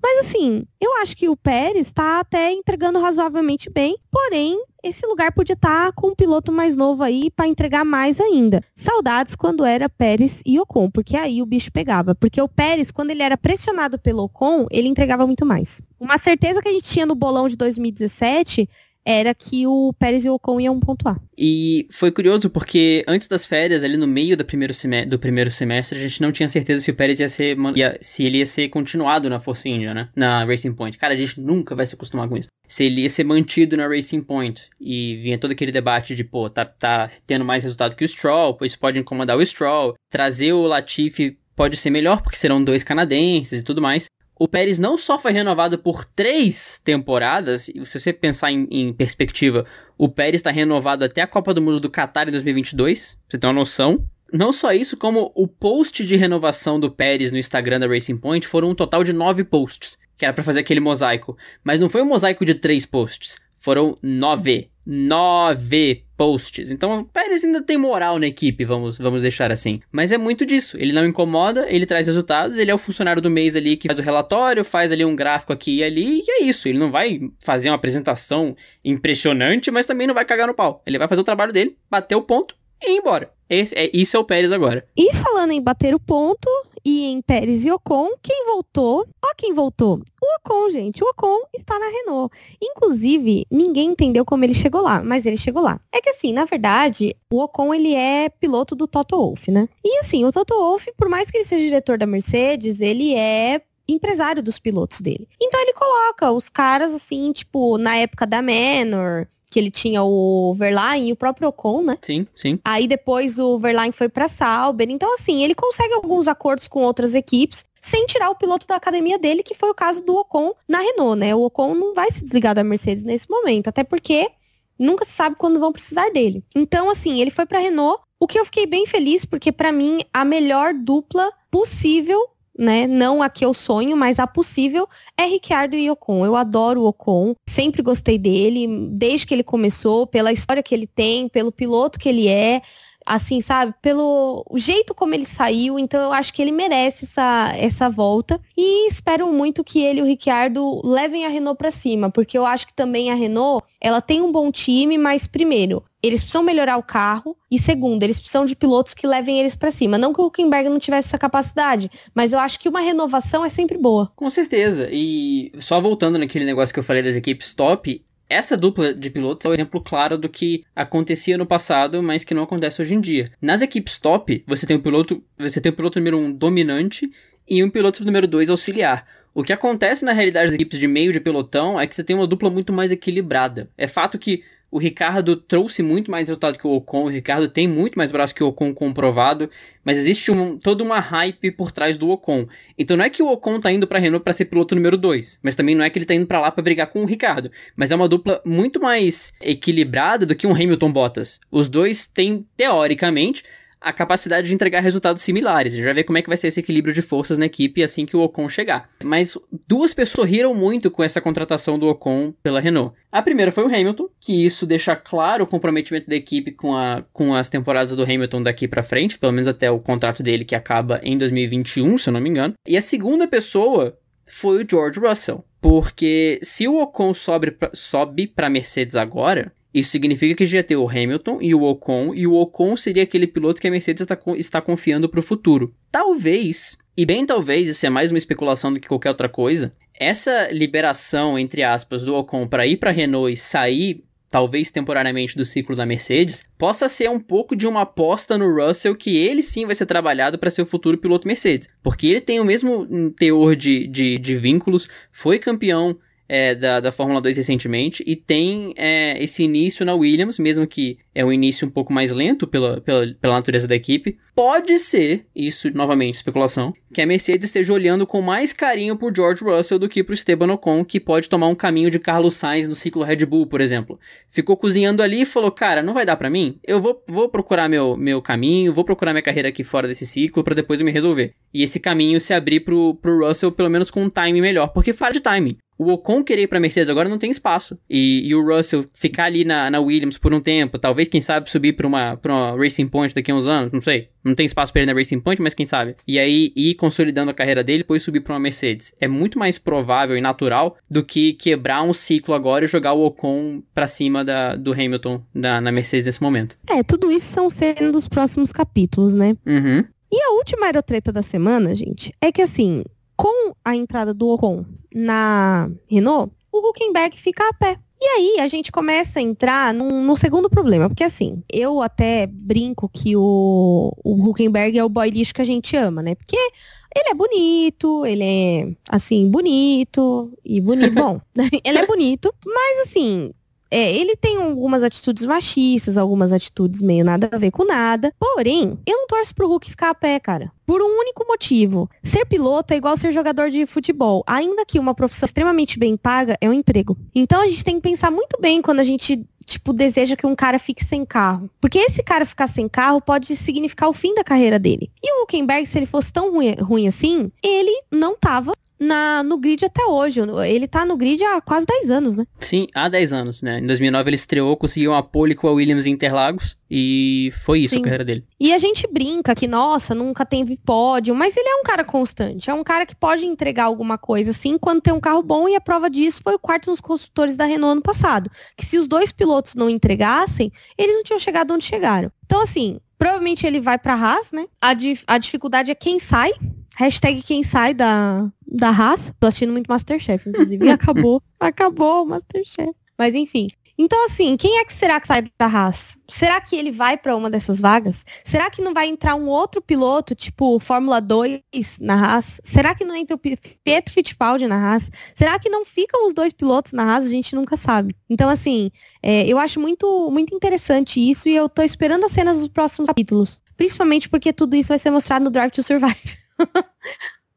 [SPEAKER 1] Mas assim, eu acho que o Pérez está até entregando razoavelmente bem, porém, esse lugar podia estar tá com um piloto mais novo aí para entregar mais ainda. Saudades quando era Pérez e Ocon, porque aí o bicho pegava. Porque o Pérez, quando ele era pressionado pelo Ocon, ele entregava muito mais. Uma certeza que a gente tinha no bolão de 2017 era que o Pérez e o Ocon iam pontuar.
[SPEAKER 2] E foi curioso porque antes das férias, ali no meio do primeiro, do primeiro semestre, a gente não tinha certeza se o Pérez ia ser ia, se ele ia ser continuado na Force India, né? Na Racing Point. Cara, a gente nunca vai se acostumar com isso. Se ele ia ser mantido na Racing Point e vinha todo aquele debate de, pô, tá, tá tendo mais resultado que o Stroll, isso pode incomodar o Stroll, trazer o Latifi pode ser melhor porque serão dois canadenses e tudo mais. O Pérez não só foi renovado por três temporadas, e se você pensar em, em perspectiva, o Pérez está renovado até a Copa do Mundo do Qatar em 2022, pra você ter uma noção. Não só isso, como o post de renovação do Pérez no Instagram da Racing Point foram um total de nove posts, que era para fazer aquele mosaico. Mas não foi um mosaico de três posts, foram nove. Nove posts. Então o Pérez ainda tem moral na equipe, vamos, vamos deixar assim. Mas é muito disso. Ele não incomoda, ele traz resultados, ele é o funcionário do mês ali que faz o relatório, faz ali um gráfico aqui e ali, e é isso. Ele não vai fazer uma apresentação impressionante, mas também não vai cagar no pau. Ele vai fazer o trabalho dele, bater o ponto e ir embora. Esse, é, isso é o Pérez agora.
[SPEAKER 1] E falando em bater o ponto, e em Pérez e Ocon, quem voltou? Ó quem voltou. O Ocon, gente. O Ocon está na Renault. Inclusive, ninguém entendeu como ele chegou lá, mas ele chegou lá. É que assim, na verdade, o Ocon ele é piloto do Toto Wolff, né? E assim, o Toto Wolff, por mais que ele seja diretor da Mercedes, ele é empresário dos pilotos dele. Então ele coloca os caras assim, tipo, na época da Manor, que ele tinha o Verlaine e o próprio Ocon, né?
[SPEAKER 2] Sim, sim.
[SPEAKER 1] Aí depois o Verlaine foi para Sauber. Então, assim, ele consegue alguns acordos com outras equipes sem tirar o piloto da academia dele, que foi o caso do Ocon na Renault, né? O Ocon não vai se desligar da Mercedes nesse momento, até porque nunca se sabe quando vão precisar dele. Então, assim, ele foi para Renault, o que eu fiquei bem feliz, porque para mim a melhor dupla possível né? Não a que eu sonho, mas a possível é Ricciardo e Ocon. Eu adoro o Ocon, sempre gostei dele, desde que ele começou, pela história que ele tem, pelo piloto que ele é assim, sabe? Pelo jeito como ele saiu, então eu acho que ele merece essa, essa volta. E espero muito que ele e o Ricciardo levem a Renault para cima, porque eu acho que também a Renault, ela tem um bom time, mas primeiro, eles precisam melhorar o carro e segundo, eles precisam de pilotos que levem eles para cima. Não que o Huckenberg não tivesse essa capacidade, mas eu acho que uma renovação é sempre boa.
[SPEAKER 2] Com certeza. E só voltando naquele negócio que eu falei das equipes top, essa dupla de pilotos é um exemplo claro do que acontecia no passado, mas que não acontece hoje em dia. Nas equipes top, você tem um piloto, você tem um piloto número um dominante e um piloto número dois auxiliar. O que acontece na realidade das equipes de meio de pelotão é que você tem uma dupla muito mais equilibrada. É fato que o Ricardo trouxe muito mais resultado que o Ocon. O Ricardo tem muito mais braço que o Ocon comprovado. Mas existe um, toda uma hype por trás do Ocon. Então não é que o Ocon tá indo pra Renault para ser piloto número 2. Mas também não é que ele tá indo para lá para brigar com o Ricardo. Mas é uma dupla muito mais equilibrada do que um Hamilton Bottas. Os dois têm, teoricamente, a capacidade de entregar resultados similares. A gente vai ver como é que vai ser esse equilíbrio de forças na equipe assim que o Ocon chegar. Mas duas pessoas riram muito com essa contratação do Ocon pela Renault. A primeira foi o Hamilton, que isso deixa claro o comprometimento da equipe com, a, com as temporadas do Hamilton daqui para frente, pelo menos até o contrato dele que acaba em 2021, se eu não me engano. E a segunda pessoa foi o George Russell. Porque se o Ocon sobe para Mercedes agora, isso significa que já ter o Hamilton e o Ocon, e o Ocon seria aquele piloto que a Mercedes está, está confiando para o futuro. Talvez, e bem talvez, isso é mais uma especulação do que qualquer outra coisa, essa liberação, entre aspas, do Ocon para ir para Renault e sair talvez temporariamente do ciclo da Mercedes, possa ser um pouco de uma aposta no Russell que ele sim vai ser trabalhado para ser o futuro piloto Mercedes. Porque ele tem o mesmo teor de, de, de vínculos, foi campeão é, da, da Fórmula 2 recentemente e tem é, esse início na Williams, mesmo que é um início um pouco mais lento pela, pela, pela natureza da equipe. Pode ser, isso novamente especulação, que a Mercedes esteja olhando com mais carinho por George Russell do que para Esteban Ocon, que pode tomar um caminho de Carlos Sainz no ciclo Red Bull, por exemplo. Ficou cozinhando ali e falou: Cara, não vai dar para mim? Eu vou, vou procurar meu, meu caminho, vou procurar minha carreira aqui fora desse ciclo para depois eu me resolver. E esse caminho se abrir pro, pro Russell, pelo menos com um time melhor, porque fala de time. O Ocon querer ir pra Mercedes agora não tem espaço. E, e, o Russell ficar ali na, na Williams por um tempo, talvez, quem sabe, subir pra uma, pra uma Racing Point daqui a uns anos, não sei. Não tem espaço pra ele na Racing Point, mas quem sabe. E aí ir consolidando a carreira dele, depois subir pra uma Mercedes. É muito mais provável e natural do que quebrar um ciclo agora e jogar o Ocon pra cima da, do Hamilton na, na Mercedes nesse momento.
[SPEAKER 1] É, tudo isso são cenas dos próximos capítulos, né?
[SPEAKER 2] Uhum.
[SPEAKER 1] E a última aerotreta da semana, gente, é que assim, com a entrada do Ocon na Renault, o Huckenberg fica a pé. E aí a gente começa a entrar num, num, segundo problema, porque assim, eu até brinco que o, o Huckenberg é o boy lixo que a gente ama, né? Porque ele é bonito, ele é, assim, bonito e bonito. [LAUGHS] Bom, [LAUGHS] ele é bonito, mas assim, é, ele tem algumas atitudes machistas, algumas atitudes meio nada a ver com nada. Porém, eu não torço pro Hulk ficar a pé, cara. Por um único motivo. Ser piloto é igual ser jogador de futebol. Ainda que uma profissão extremamente bem paga é um emprego. Então a gente tem que pensar muito bem quando a gente tipo, deseja que um cara fique sem carro. Porque esse cara ficar sem carro pode significar o fim da carreira dele. E o Huckenberg, se ele fosse tão ruim, ruim assim, ele não tava na, no grid até hoje. Ele tá no grid há quase 10 anos, né?
[SPEAKER 2] Sim, há 10 anos, né? Em 2009 ele estreou, conseguiu uma pole com a Williams Interlagos e foi isso Sim. a carreira dele.
[SPEAKER 1] E a gente brinca que, nossa, nunca teve pódio, mas ele é um cara constante. É um cara que pode entregar alguma coisa assim quando tem um carro bom e a prova disso foi o quarto nos construtores da Renault ano passado. Que se os dois pilotos não entregassem, eles não tinham chegado onde chegaram. Então, assim, provavelmente ele vai pra Haas, né? A, dif a dificuldade é quem sai, Hashtag quem sai da, da raça. Tô assistindo muito Masterchef, inclusive. E [LAUGHS] acabou. acabou o Masterchef. Mas enfim. Então, assim, quem é que será que sai da Haas? Será que ele vai para uma dessas vagas? Será que não vai entrar um outro piloto, tipo Fórmula 2 na Haas? Será que não entra o Pietro Fittipaldi na Haas? Será que não ficam os dois pilotos na Haas? A gente nunca sabe. Então, assim, é, eu acho muito, muito interessante isso e eu tô esperando as cenas dos próximos capítulos. Principalmente porque tudo isso vai ser mostrado no Drive to Survive. [LAUGHS] [LAUGHS]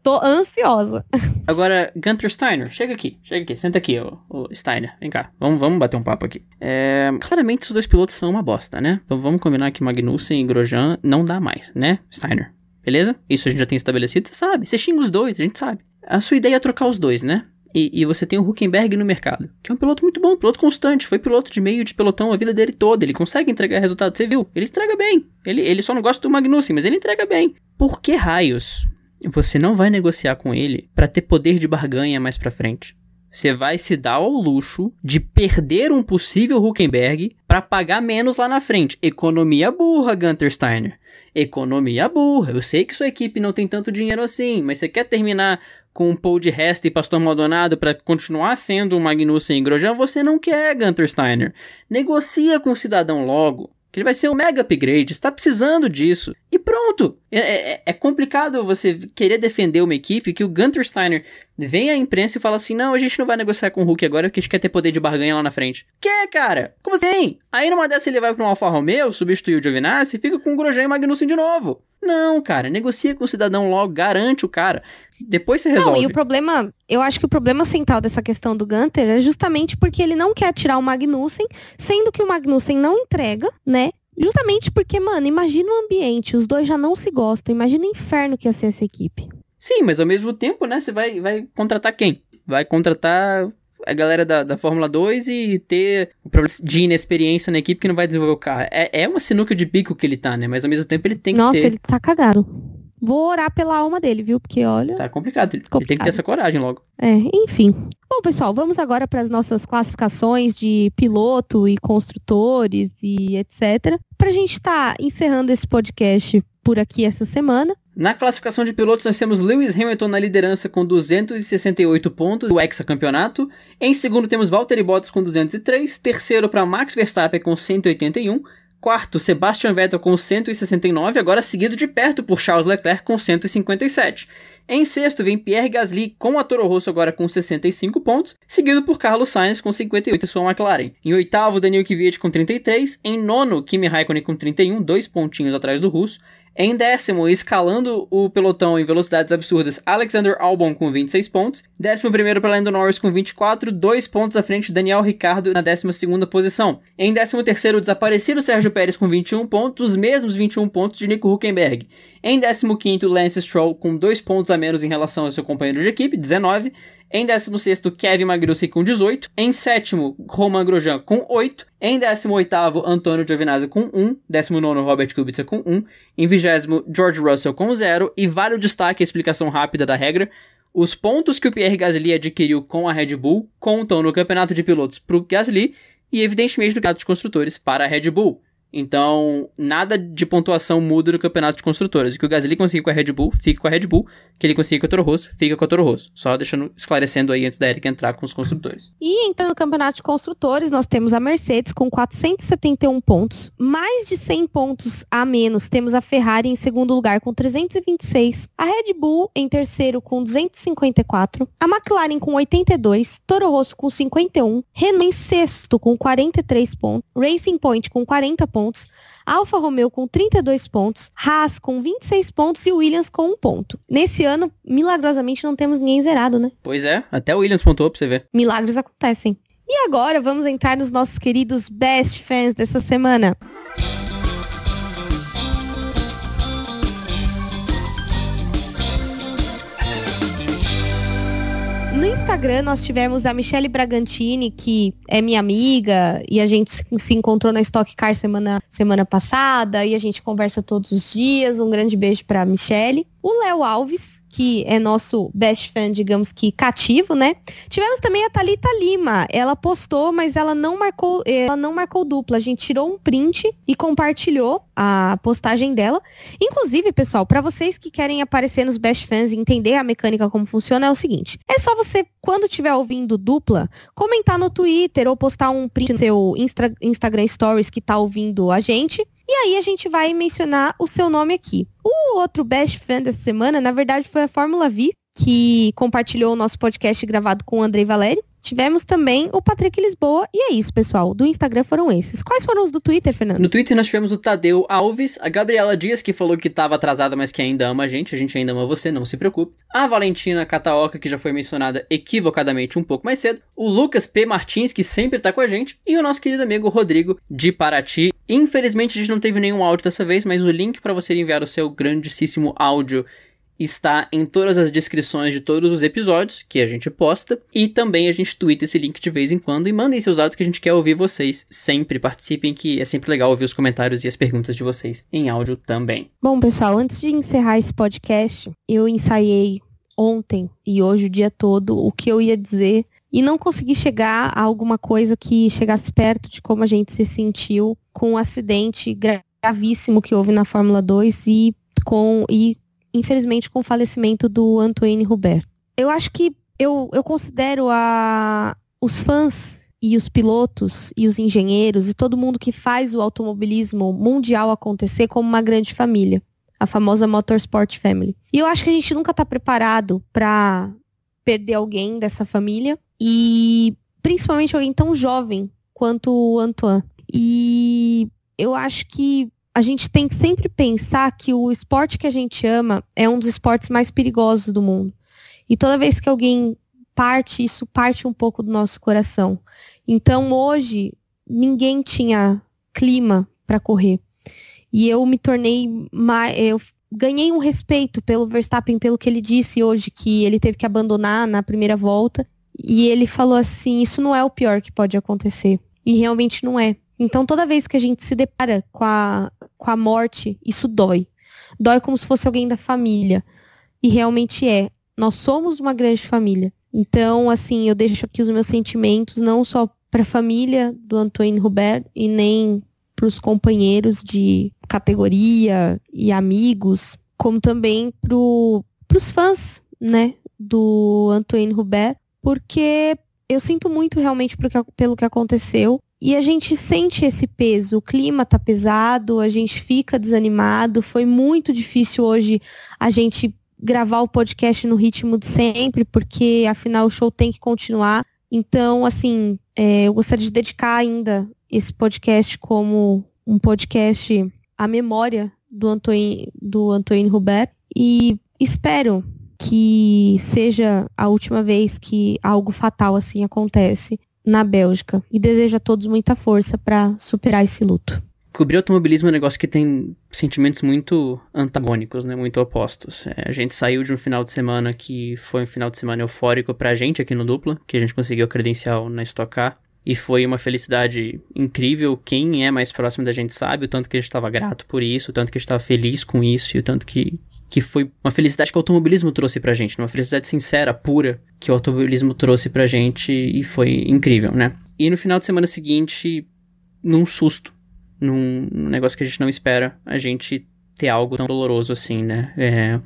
[SPEAKER 1] Tô ansiosa.
[SPEAKER 2] Agora, Gunter Steiner, chega aqui, chega aqui, senta aqui, Steiner, vem cá, vamos, vamos bater um papo aqui. É, claramente, os dois pilotos são uma bosta, né? Então vamos combinar que Magnussen e Grosjean não dá mais, né, Steiner? Beleza? Isso a gente já tem estabelecido, você sabe, você xinga os dois, a gente sabe. A sua ideia é trocar os dois, né? E, e, você tem o Huckenberg no mercado, que é um piloto muito bom, piloto constante, foi piloto de meio de pelotão a vida dele toda, ele consegue entregar resultado, você viu? Ele entrega bem. Ele, ele só não gosta do Magnussen, mas ele entrega bem. Por que raios você não vai negociar com ele para ter poder de barganha mais para frente? Você vai se dar ao luxo de perder um possível Huckenberg para pagar menos lá na frente. Economia burra, Gunter Steiner. Economia burra. Eu sei que sua equipe não tem tanto dinheiro assim, mas você quer terminar com o Paul de Resta e Pastor Maldonado para continuar sendo o Magnussen e Grosjean, você não quer, Gunter Steiner. Negocia com o cidadão logo que ele vai ser um mega upgrade, está precisando disso. E pronto! É, é, é, complicado você querer defender uma equipe que o Gunter Steiner vem à imprensa e fala assim: não, a gente não vai negociar com o Hulk agora porque a gente quer ter poder de barganha lá na frente. Que, cara? Como assim? Aí numa dessa ele vai para um Alfa Romeo, substituir o Giovinazzi e fica com o Grosjean e Magnussen de novo. Não, cara, negocia com o cidadão logo, garante o cara. Depois você resolve.
[SPEAKER 1] Não, e o problema, eu acho que o problema central dessa questão do Gunter é justamente porque ele não quer tirar o Magnussen, sendo que o Magnussen não entrega, né? Justamente porque, mano, imagina o ambiente, os dois já não se gostam, imagina o inferno que ia ser essa equipe.
[SPEAKER 2] Sim, mas ao mesmo tempo, né, você vai, vai contratar quem? Vai contratar a galera da, da Fórmula 2 e ter o problema de inexperiência na equipe que não vai desenvolver o carro. É, é uma sinuca de bico que ele tá, né? Mas ao mesmo tempo ele tem que
[SPEAKER 1] Nossa,
[SPEAKER 2] ter...
[SPEAKER 1] Nossa, ele tá cagado. Vou orar pela alma dele, viu? Porque olha.
[SPEAKER 2] Tá complicado. Ele, complicado. ele tem que ter essa coragem logo.
[SPEAKER 1] É, enfim. Bom, pessoal, vamos agora para as nossas classificações de piloto e construtores e etc. Para a gente estar tá encerrando esse podcast por aqui essa semana.
[SPEAKER 2] Na classificação de pilotos, nós temos Lewis Hamilton na liderança com 268 pontos, o hexacampeonato. Em segundo, temos Valtteri Bottas com 203. Terceiro, para Max Verstappen com 181 quarto, Sebastian Vettel com 169, agora seguido de perto por Charles Leclerc com 157. Em sexto vem Pierre Gasly com a Toro Rosso agora com 65 pontos, seguido por Carlos Sainz com 58 e sua McLaren. Em oitavo, Daniel Kvyat com 33, em nono, Kimi Raikkonen com 31, dois pontinhos atrás do russo. Em décimo, escalando o pelotão em velocidades absurdas, Alexander Albon com 26 pontos. Décimo primeiro para Lando Norris com 24, dois pontos à frente Daniel Ricciardo na décima segunda posição. Em décimo terceiro, desaparecido Sérgio Pérez com 21 pontos, os mesmos 21 pontos de Nico Huckenberg. Em décimo quinto, Lance Stroll com dois pontos a menos em relação ao seu companheiro de equipe, 19. Em 16, Kevin Magnussen com 18. Em sétimo, Roman Grosjean com 8. Em 18, Antônio Giovinazzi com 1. 19, Robert Kubica com 1. Em 20, George Russell com 0. E vale o destaque a explicação rápida da regra. Os pontos que o Pierre Gasly adquiriu com a Red Bull contam no campeonato de pilotos para o Gasly e, evidentemente, no campeonato de construtores para a Red Bull. Então, nada de pontuação muda no campeonato de construtores. O que o Gasly conseguiu com a Red Bull, fica com a Red Bull. O que ele conseguiu com a Toro Rosso, fica com a Toro Rosso. Só deixando, esclarecendo aí antes da Erika entrar com os construtores.
[SPEAKER 1] E então, no campeonato de construtores, nós temos a Mercedes com 471 pontos. Mais de 100 pontos a menos, temos a Ferrari em segundo lugar com 326. A Red Bull em terceiro com 254. A McLaren com 82. Toro Rosso com 51. Renault em sexto com 43 pontos. Racing Point com 40 pontos pontos, Alfa Romeo com 32 pontos, Haas com 26 pontos e Williams com 1 ponto. Nesse ano, milagrosamente, não temos ninguém zerado, né?
[SPEAKER 2] Pois é, até o Williams pontuou pra você ver.
[SPEAKER 1] Milagres acontecem. E agora vamos entrar nos nossos queridos best fans dessa semana. Instagram, nós tivemos a Michelle Bragantini, que é minha amiga, e a gente se encontrou na Stock Car semana, semana passada, e a gente conversa todos os dias. Um grande beijo para Michelle. O Léo Alves, que é nosso best fan, digamos que cativo, né? Tivemos também a Talita Lima. Ela postou, mas ela não marcou, ela não marcou dupla. A gente tirou um print e compartilhou a postagem dela. Inclusive, pessoal, para vocês que querem aparecer nos best fans e entender a mecânica como funciona, é o seguinte: é só você, quando estiver ouvindo dupla, comentar no Twitter ou postar um print no seu Insta Instagram Stories que tá ouvindo a gente. E aí a gente vai mencionar o seu nome aqui. O outro best fan dessa semana, na verdade, foi a Fórmula V, que compartilhou o nosso podcast gravado com o Andrei Valério. Tivemos também o Patrick Lisboa. E é isso, pessoal. Do Instagram foram esses. Quais foram os do Twitter, Fernando?
[SPEAKER 2] No Twitter nós tivemos o Tadeu Alves, a Gabriela Dias, que falou que estava atrasada, mas que ainda ama a gente. A gente ainda ama você, não se preocupe. A Valentina Cataoca, que já foi mencionada equivocadamente um pouco mais cedo. O Lucas P. Martins, que sempre tá com a gente. E o nosso querido amigo Rodrigo de Paraty. Infelizmente a gente não teve nenhum áudio dessa vez, mas o link para você enviar o seu grandíssimo áudio está em todas as descrições de todos os episódios que a gente posta e também a gente twitta esse link de vez em quando e mandem seus dados que a gente quer ouvir vocês. Sempre participem que é sempre legal ouvir os comentários e as perguntas de vocês em áudio também.
[SPEAKER 1] Bom, pessoal, antes de encerrar esse podcast, eu ensaiei ontem e hoje o dia todo o que eu ia dizer e não consegui chegar a alguma coisa que chegasse perto de como a gente se sentiu com o um acidente gravíssimo que houve na Fórmula 2 e com e infelizmente, com o falecimento do Antoine Hubert. Eu acho que eu, eu considero a, os fãs e os pilotos e os engenheiros e todo mundo que faz o automobilismo mundial acontecer como uma grande família, a famosa Motorsport Family. E eu acho que a gente nunca está preparado para perder alguém dessa família e principalmente alguém tão jovem quanto o Antoine. E eu acho que a gente tem que sempre pensar que o esporte que a gente ama é um dos esportes mais perigosos do mundo. E toda vez que alguém parte, isso parte um pouco do nosso coração. Então hoje ninguém tinha clima para correr. E eu me tornei mais, eu ganhei um respeito pelo Verstappen pelo que ele disse hoje que ele teve que abandonar na primeira volta. E ele falou assim: "Isso não é o pior que pode acontecer". E realmente não é. Então, toda vez que a gente se depara com a, com a morte, isso dói. Dói como se fosse alguém da família. E realmente é. Nós somos uma grande família. Então, assim, eu deixo aqui os meus sentimentos, não só para a família do Antônio Robert e nem para os companheiros de categoria e amigos, como também para os fãs, né, do Antônio Robert, porque eu sinto muito realmente pelo que aconteceu. E a gente sente esse peso, o clima tá pesado, a gente fica desanimado. Foi muito difícil hoje a gente gravar o podcast no ritmo de sempre, porque afinal o show tem que continuar. Então, assim, é, eu gostaria de dedicar ainda esse podcast como um podcast à memória do Antônio do Antônio Robert e espero que seja a última vez que algo fatal assim acontece na Bélgica e desejo a todos muita força para superar esse luto.
[SPEAKER 2] Cobrir automobilismo é um negócio que tem sentimentos muito antagônicos, né? Muito opostos. É, a gente saiu de um final de semana que foi um final de semana eufórico pra gente aqui no Dupla, que a gente conseguiu a credencial na Stock Car. E foi uma felicidade incrível. Quem é mais próximo da gente sabe o tanto que a gente estava grato por isso, o tanto que a gente estava feliz com isso e o tanto que, que foi uma felicidade que o automobilismo trouxe pra gente, uma felicidade sincera, pura, que o automobilismo trouxe pra gente e foi incrível, né? E no final de semana seguinte, num susto, num, num negócio que a gente não espera, a gente ter algo tão doloroso assim, né? É,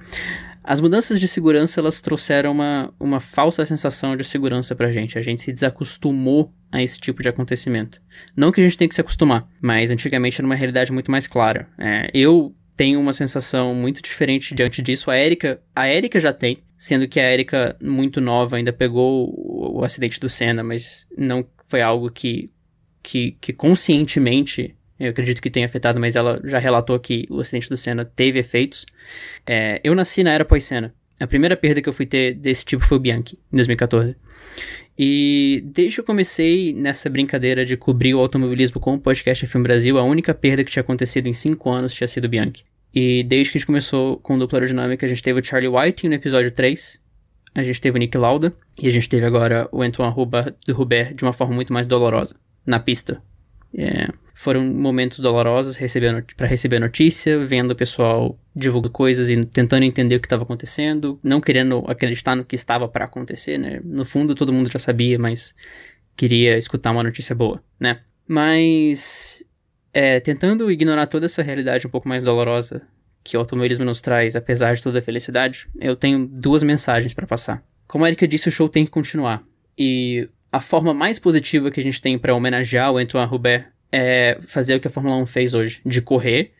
[SPEAKER 2] as mudanças de segurança, elas trouxeram uma, uma falsa sensação de segurança pra gente. A gente se desacostumou a esse tipo de acontecimento. Não que a gente tenha que se acostumar, mas antigamente era uma realidade muito mais clara. É, eu tenho uma sensação muito diferente diante disso. A Erika, a Erika já tem, sendo que a Erika, muito nova, ainda pegou o, o acidente do Senna, mas não foi algo que, que, que conscientemente eu acredito que tenha afetado, mas ela já relatou que o acidente do Senna teve efeitos. É, eu nasci na era pós-Senna. A primeira perda que eu fui ter desse tipo foi o Bianchi, em 2014. E desde que eu comecei nessa brincadeira de cobrir o automobilismo com o podcast Filme Brasil, a única perda que tinha acontecido em 5 anos tinha sido o Bianchi. E desde que a gente começou com dupla aerodinâmica, a gente teve o Charlie White no episódio 3, a gente teve o Nick Lauda, e a gente teve agora o Antoine Hubert de uma forma muito mais dolorosa, na pista. É, foram momentos dolorosos para receber notícia, vendo o pessoal divulgando coisas e tentando entender o que estava acontecendo, não querendo acreditar no que estava para acontecer, né? No fundo todo mundo já sabia, mas queria escutar uma notícia boa, né? Mas é, tentando ignorar toda essa realidade um pouco mais dolorosa que o automobilismo nos traz, apesar de toda a felicidade, eu tenho duas mensagens para passar. Como a Erika disse, o show tem que continuar. E a forma mais positiva que a gente tem para homenagear o Antoine Hubert é fazer o que a Fórmula 1 fez hoje, de correr,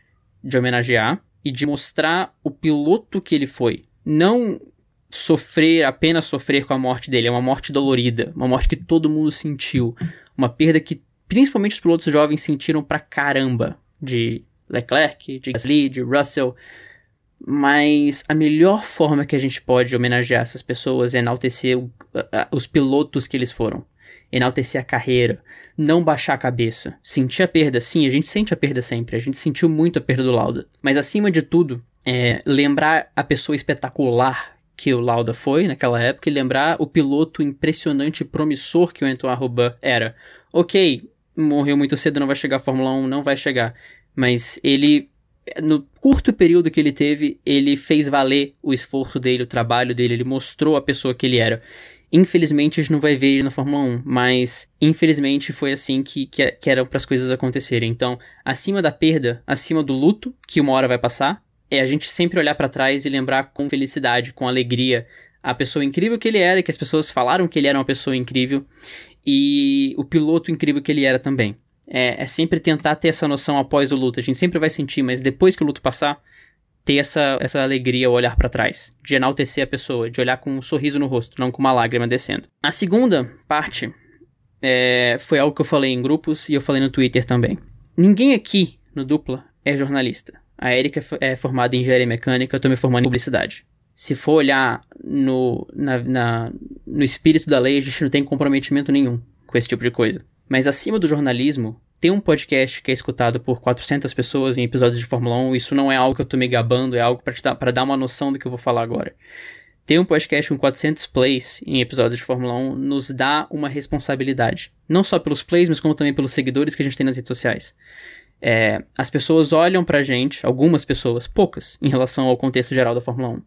[SPEAKER 2] de homenagear e de mostrar o piloto que ele foi. Não sofrer, apenas sofrer com a morte dele, é uma morte dolorida, uma morte que todo mundo sentiu, uma perda que principalmente os pilotos jovens sentiram pra caramba, de Leclerc, de Gasly, de Russell. Mas a melhor forma que a gente pode homenagear essas pessoas é enaltecer o, a, os pilotos que eles foram enaltecer a carreira, não baixar a cabeça. Sentir a perda, sim, a gente sente a perda sempre, a gente sentiu muito a perda do Lauda. Mas acima de tudo, é lembrar a pessoa espetacular que o Lauda foi naquela época e lembrar o piloto impressionante e promissor que o Antoine Arroba era. Ok, morreu muito cedo, não vai chegar à Fórmula 1, não vai chegar. Mas ele, no curto período que ele teve, ele fez valer o esforço dele, o trabalho dele, ele mostrou a pessoa que ele era. Infelizmente a gente não vai ver ele na Fórmula 1, mas infelizmente foi assim que, que, que eram para as coisas acontecerem. Então, acima da perda, acima do luto, que uma hora vai passar, é a gente sempre olhar para trás e lembrar com felicidade, com alegria, a pessoa incrível que ele era, que as pessoas falaram que ele era uma pessoa incrível, e o piloto incrível que ele era também. É, é sempre tentar ter essa noção após o luto. A gente sempre vai sentir, mas depois que o luto passar, ter essa, essa alegria ao olhar para trás, de enaltecer a pessoa, de olhar com um sorriso no rosto, não com uma lágrima descendo. A segunda parte é, foi algo que eu falei em grupos e eu falei no Twitter também. Ninguém aqui no Dupla é jornalista. A Erika é formada em engenharia mecânica, eu tô me formando em publicidade. Se for olhar no, na, na, no espírito da lei, a gente não tem comprometimento nenhum com esse tipo de coisa. Mas acima do jornalismo, ter um podcast que é escutado por 400 pessoas em episódios de Fórmula 1, isso não é algo que eu tô me gabando, é algo para dar, uma noção do que eu vou falar agora. Ter um podcast com 400 plays em episódios de Fórmula 1 nos dá uma responsabilidade. Não só pelos plays, mas como também pelos seguidores que a gente tem nas redes sociais. É, as pessoas olham pra gente, algumas pessoas, poucas, em relação ao contexto geral da Fórmula 1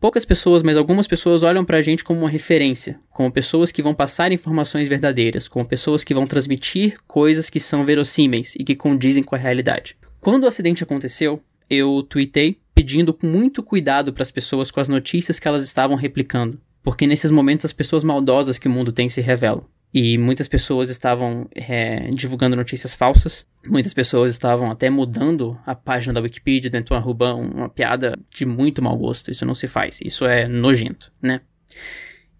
[SPEAKER 2] poucas pessoas, mas algumas pessoas olham pra gente como uma referência, como pessoas que vão passar informações verdadeiras, como pessoas que vão transmitir coisas que são verossímeis e que condizem com a realidade. Quando o acidente aconteceu, eu tuitei pedindo muito cuidado para as pessoas com as notícias que elas estavam replicando, porque nesses momentos as pessoas maldosas que o mundo tem se revelam. E muitas pessoas estavam é, divulgando notícias falsas. Muitas pessoas estavam até mudando a página da Wikipedia dentro de uma Rubão, uma piada de muito mau gosto. Isso não se faz. Isso é nojento, né?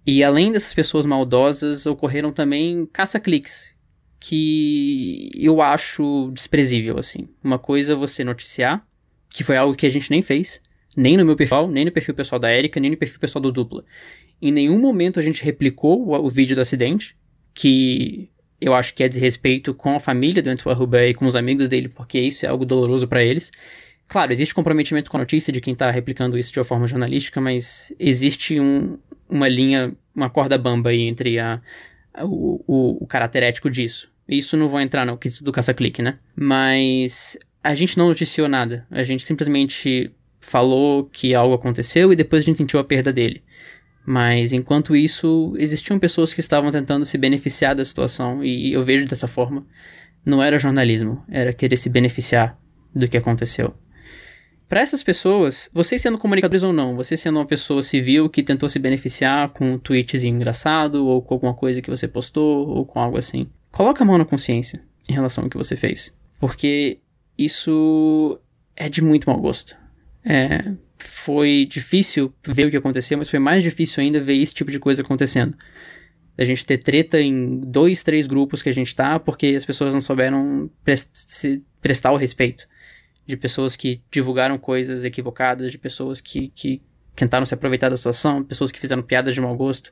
[SPEAKER 2] E além dessas pessoas maldosas, ocorreram também caça-cliques, que eu acho desprezível, assim. Uma coisa é você noticiar, que foi algo que a gente nem fez, nem no meu perfil, nem no perfil pessoal da Erika, nem no perfil pessoal do Dupla. Em nenhum momento a gente replicou o, o vídeo do acidente que eu acho que é desrespeito com a família do Antoine Roubaix e com os amigos dele, porque isso é algo doloroso para eles. Claro, existe comprometimento com a notícia de quem tá replicando isso de uma forma jornalística, mas existe um, uma linha, uma corda bamba aí entre a, a o, o, o, caráter ético disso. Isso não vou entrar no quesito do caça-clique, né? Mas a gente não noticiou nada. A gente simplesmente falou que algo aconteceu e depois a gente sentiu a perda dele. Mas enquanto isso, existiam pessoas que estavam tentando se beneficiar da situação, e eu vejo dessa forma. não era jornalismo, era querer se beneficiar do que aconteceu. Para essas pessoas, vocês sendo comunicadores ou não, você sendo uma pessoa civil que tentou se beneficiar com um tweetzinho engraçado, ou com alguma coisa que você postou, ou com algo assim, coloca a mão na consciência em relação ao que você fez. Porque isso é de muito mau gosto. É, foi difícil ver o que aconteceu, mas foi mais difícil ainda ver esse tipo de coisa acontecendo. A gente ter treta em dois, três grupos que a gente tá, porque as pessoas não souberam prest prestar o respeito de pessoas que divulgaram coisas equivocadas, de pessoas que, que tentaram se aproveitar da situação, pessoas que fizeram piadas de mau gosto.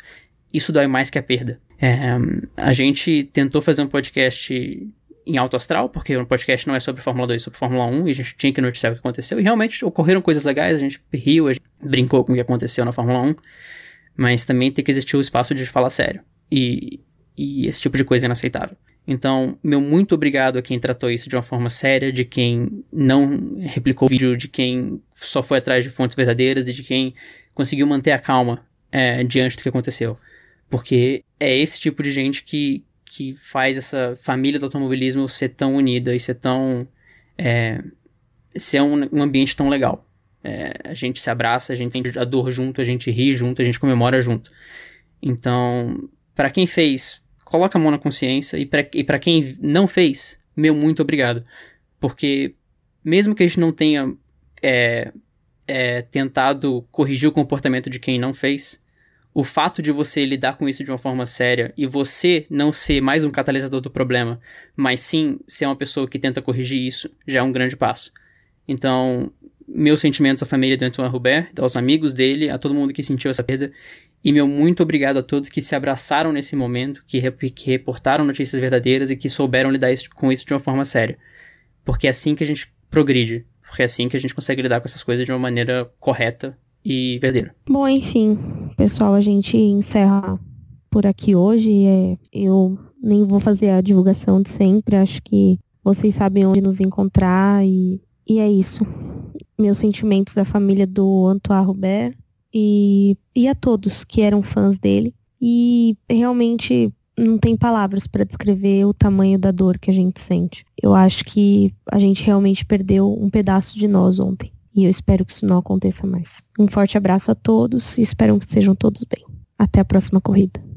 [SPEAKER 2] Isso dói mais que a perda. É, a gente tentou fazer um podcast em alto astral, porque o podcast não é sobre Fórmula 2, é sobre Fórmula 1, e a gente tinha que noticiar o que aconteceu. E realmente ocorreram coisas legais, a gente riu, a gente brincou com o que aconteceu na Fórmula 1, mas também tem que existir o espaço de falar sério. E, e esse tipo de coisa é inaceitável. Então, meu muito obrigado a quem tratou isso de uma forma séria, de quem não replicou o vídeo, de quem só foi atrás de fontes verdadeiras e de quem conseguiu manter a calma é, diante do que aconteceu. Porque é esse tipo de gente que, que faz essa família do automobilismo ser tão unida e ser tão. É, ser um, um, ambiente tão legal. É, a gente se abraça, a gente sente a dor junto, a gente ri junto, a gente comemora junto. Então, para quem fez coloca a mão na consciência e para quem não fez, meu muito obrigado. Porque mesmo que a gente não tenha é, é, tentado corrigir o comportamento de quem não fez, o fato de você lidar com isso de uma forma séria e você não ser mais um catalisador do problema, mas sim ser uma pessoa que tenta corrigir isso, já é um grande passo. Então, meus sentimentos à família do Antoine Robert, aos amigos dele, a todo mundo que sentiu essa perda. E meu muito obrigado a todos que se abraçaram nesse momento, que, rep que reportaram notícias verdadeiras e que souberam lidar isso, com isso de uma forma séria. Porque é assim que a gente progride. Porque é assim que a gente consegue lidar com essas coisas de uma maneira correta e verdadeira.
[SPEAKER 1] Bom, enfim, pessoal, a gente encerra por aqui hoje. É, eu nem vou fazer a divulgação de sempre, acho que vocês sabem onde nos encontrar e, e é isso. Meus sentimentos da família do Antoine Robert e, e a todos que eram fãs dele. E realmente não tem palavras para descrever o tamanho da dor que a gente sente. Eu acho que a gente realmente perdeu um pedaço de nós ontem. E eu espero que isso não aconteça mais. Um forte abraço a todos e espero que sejam todos bem. Até a próxima corrida.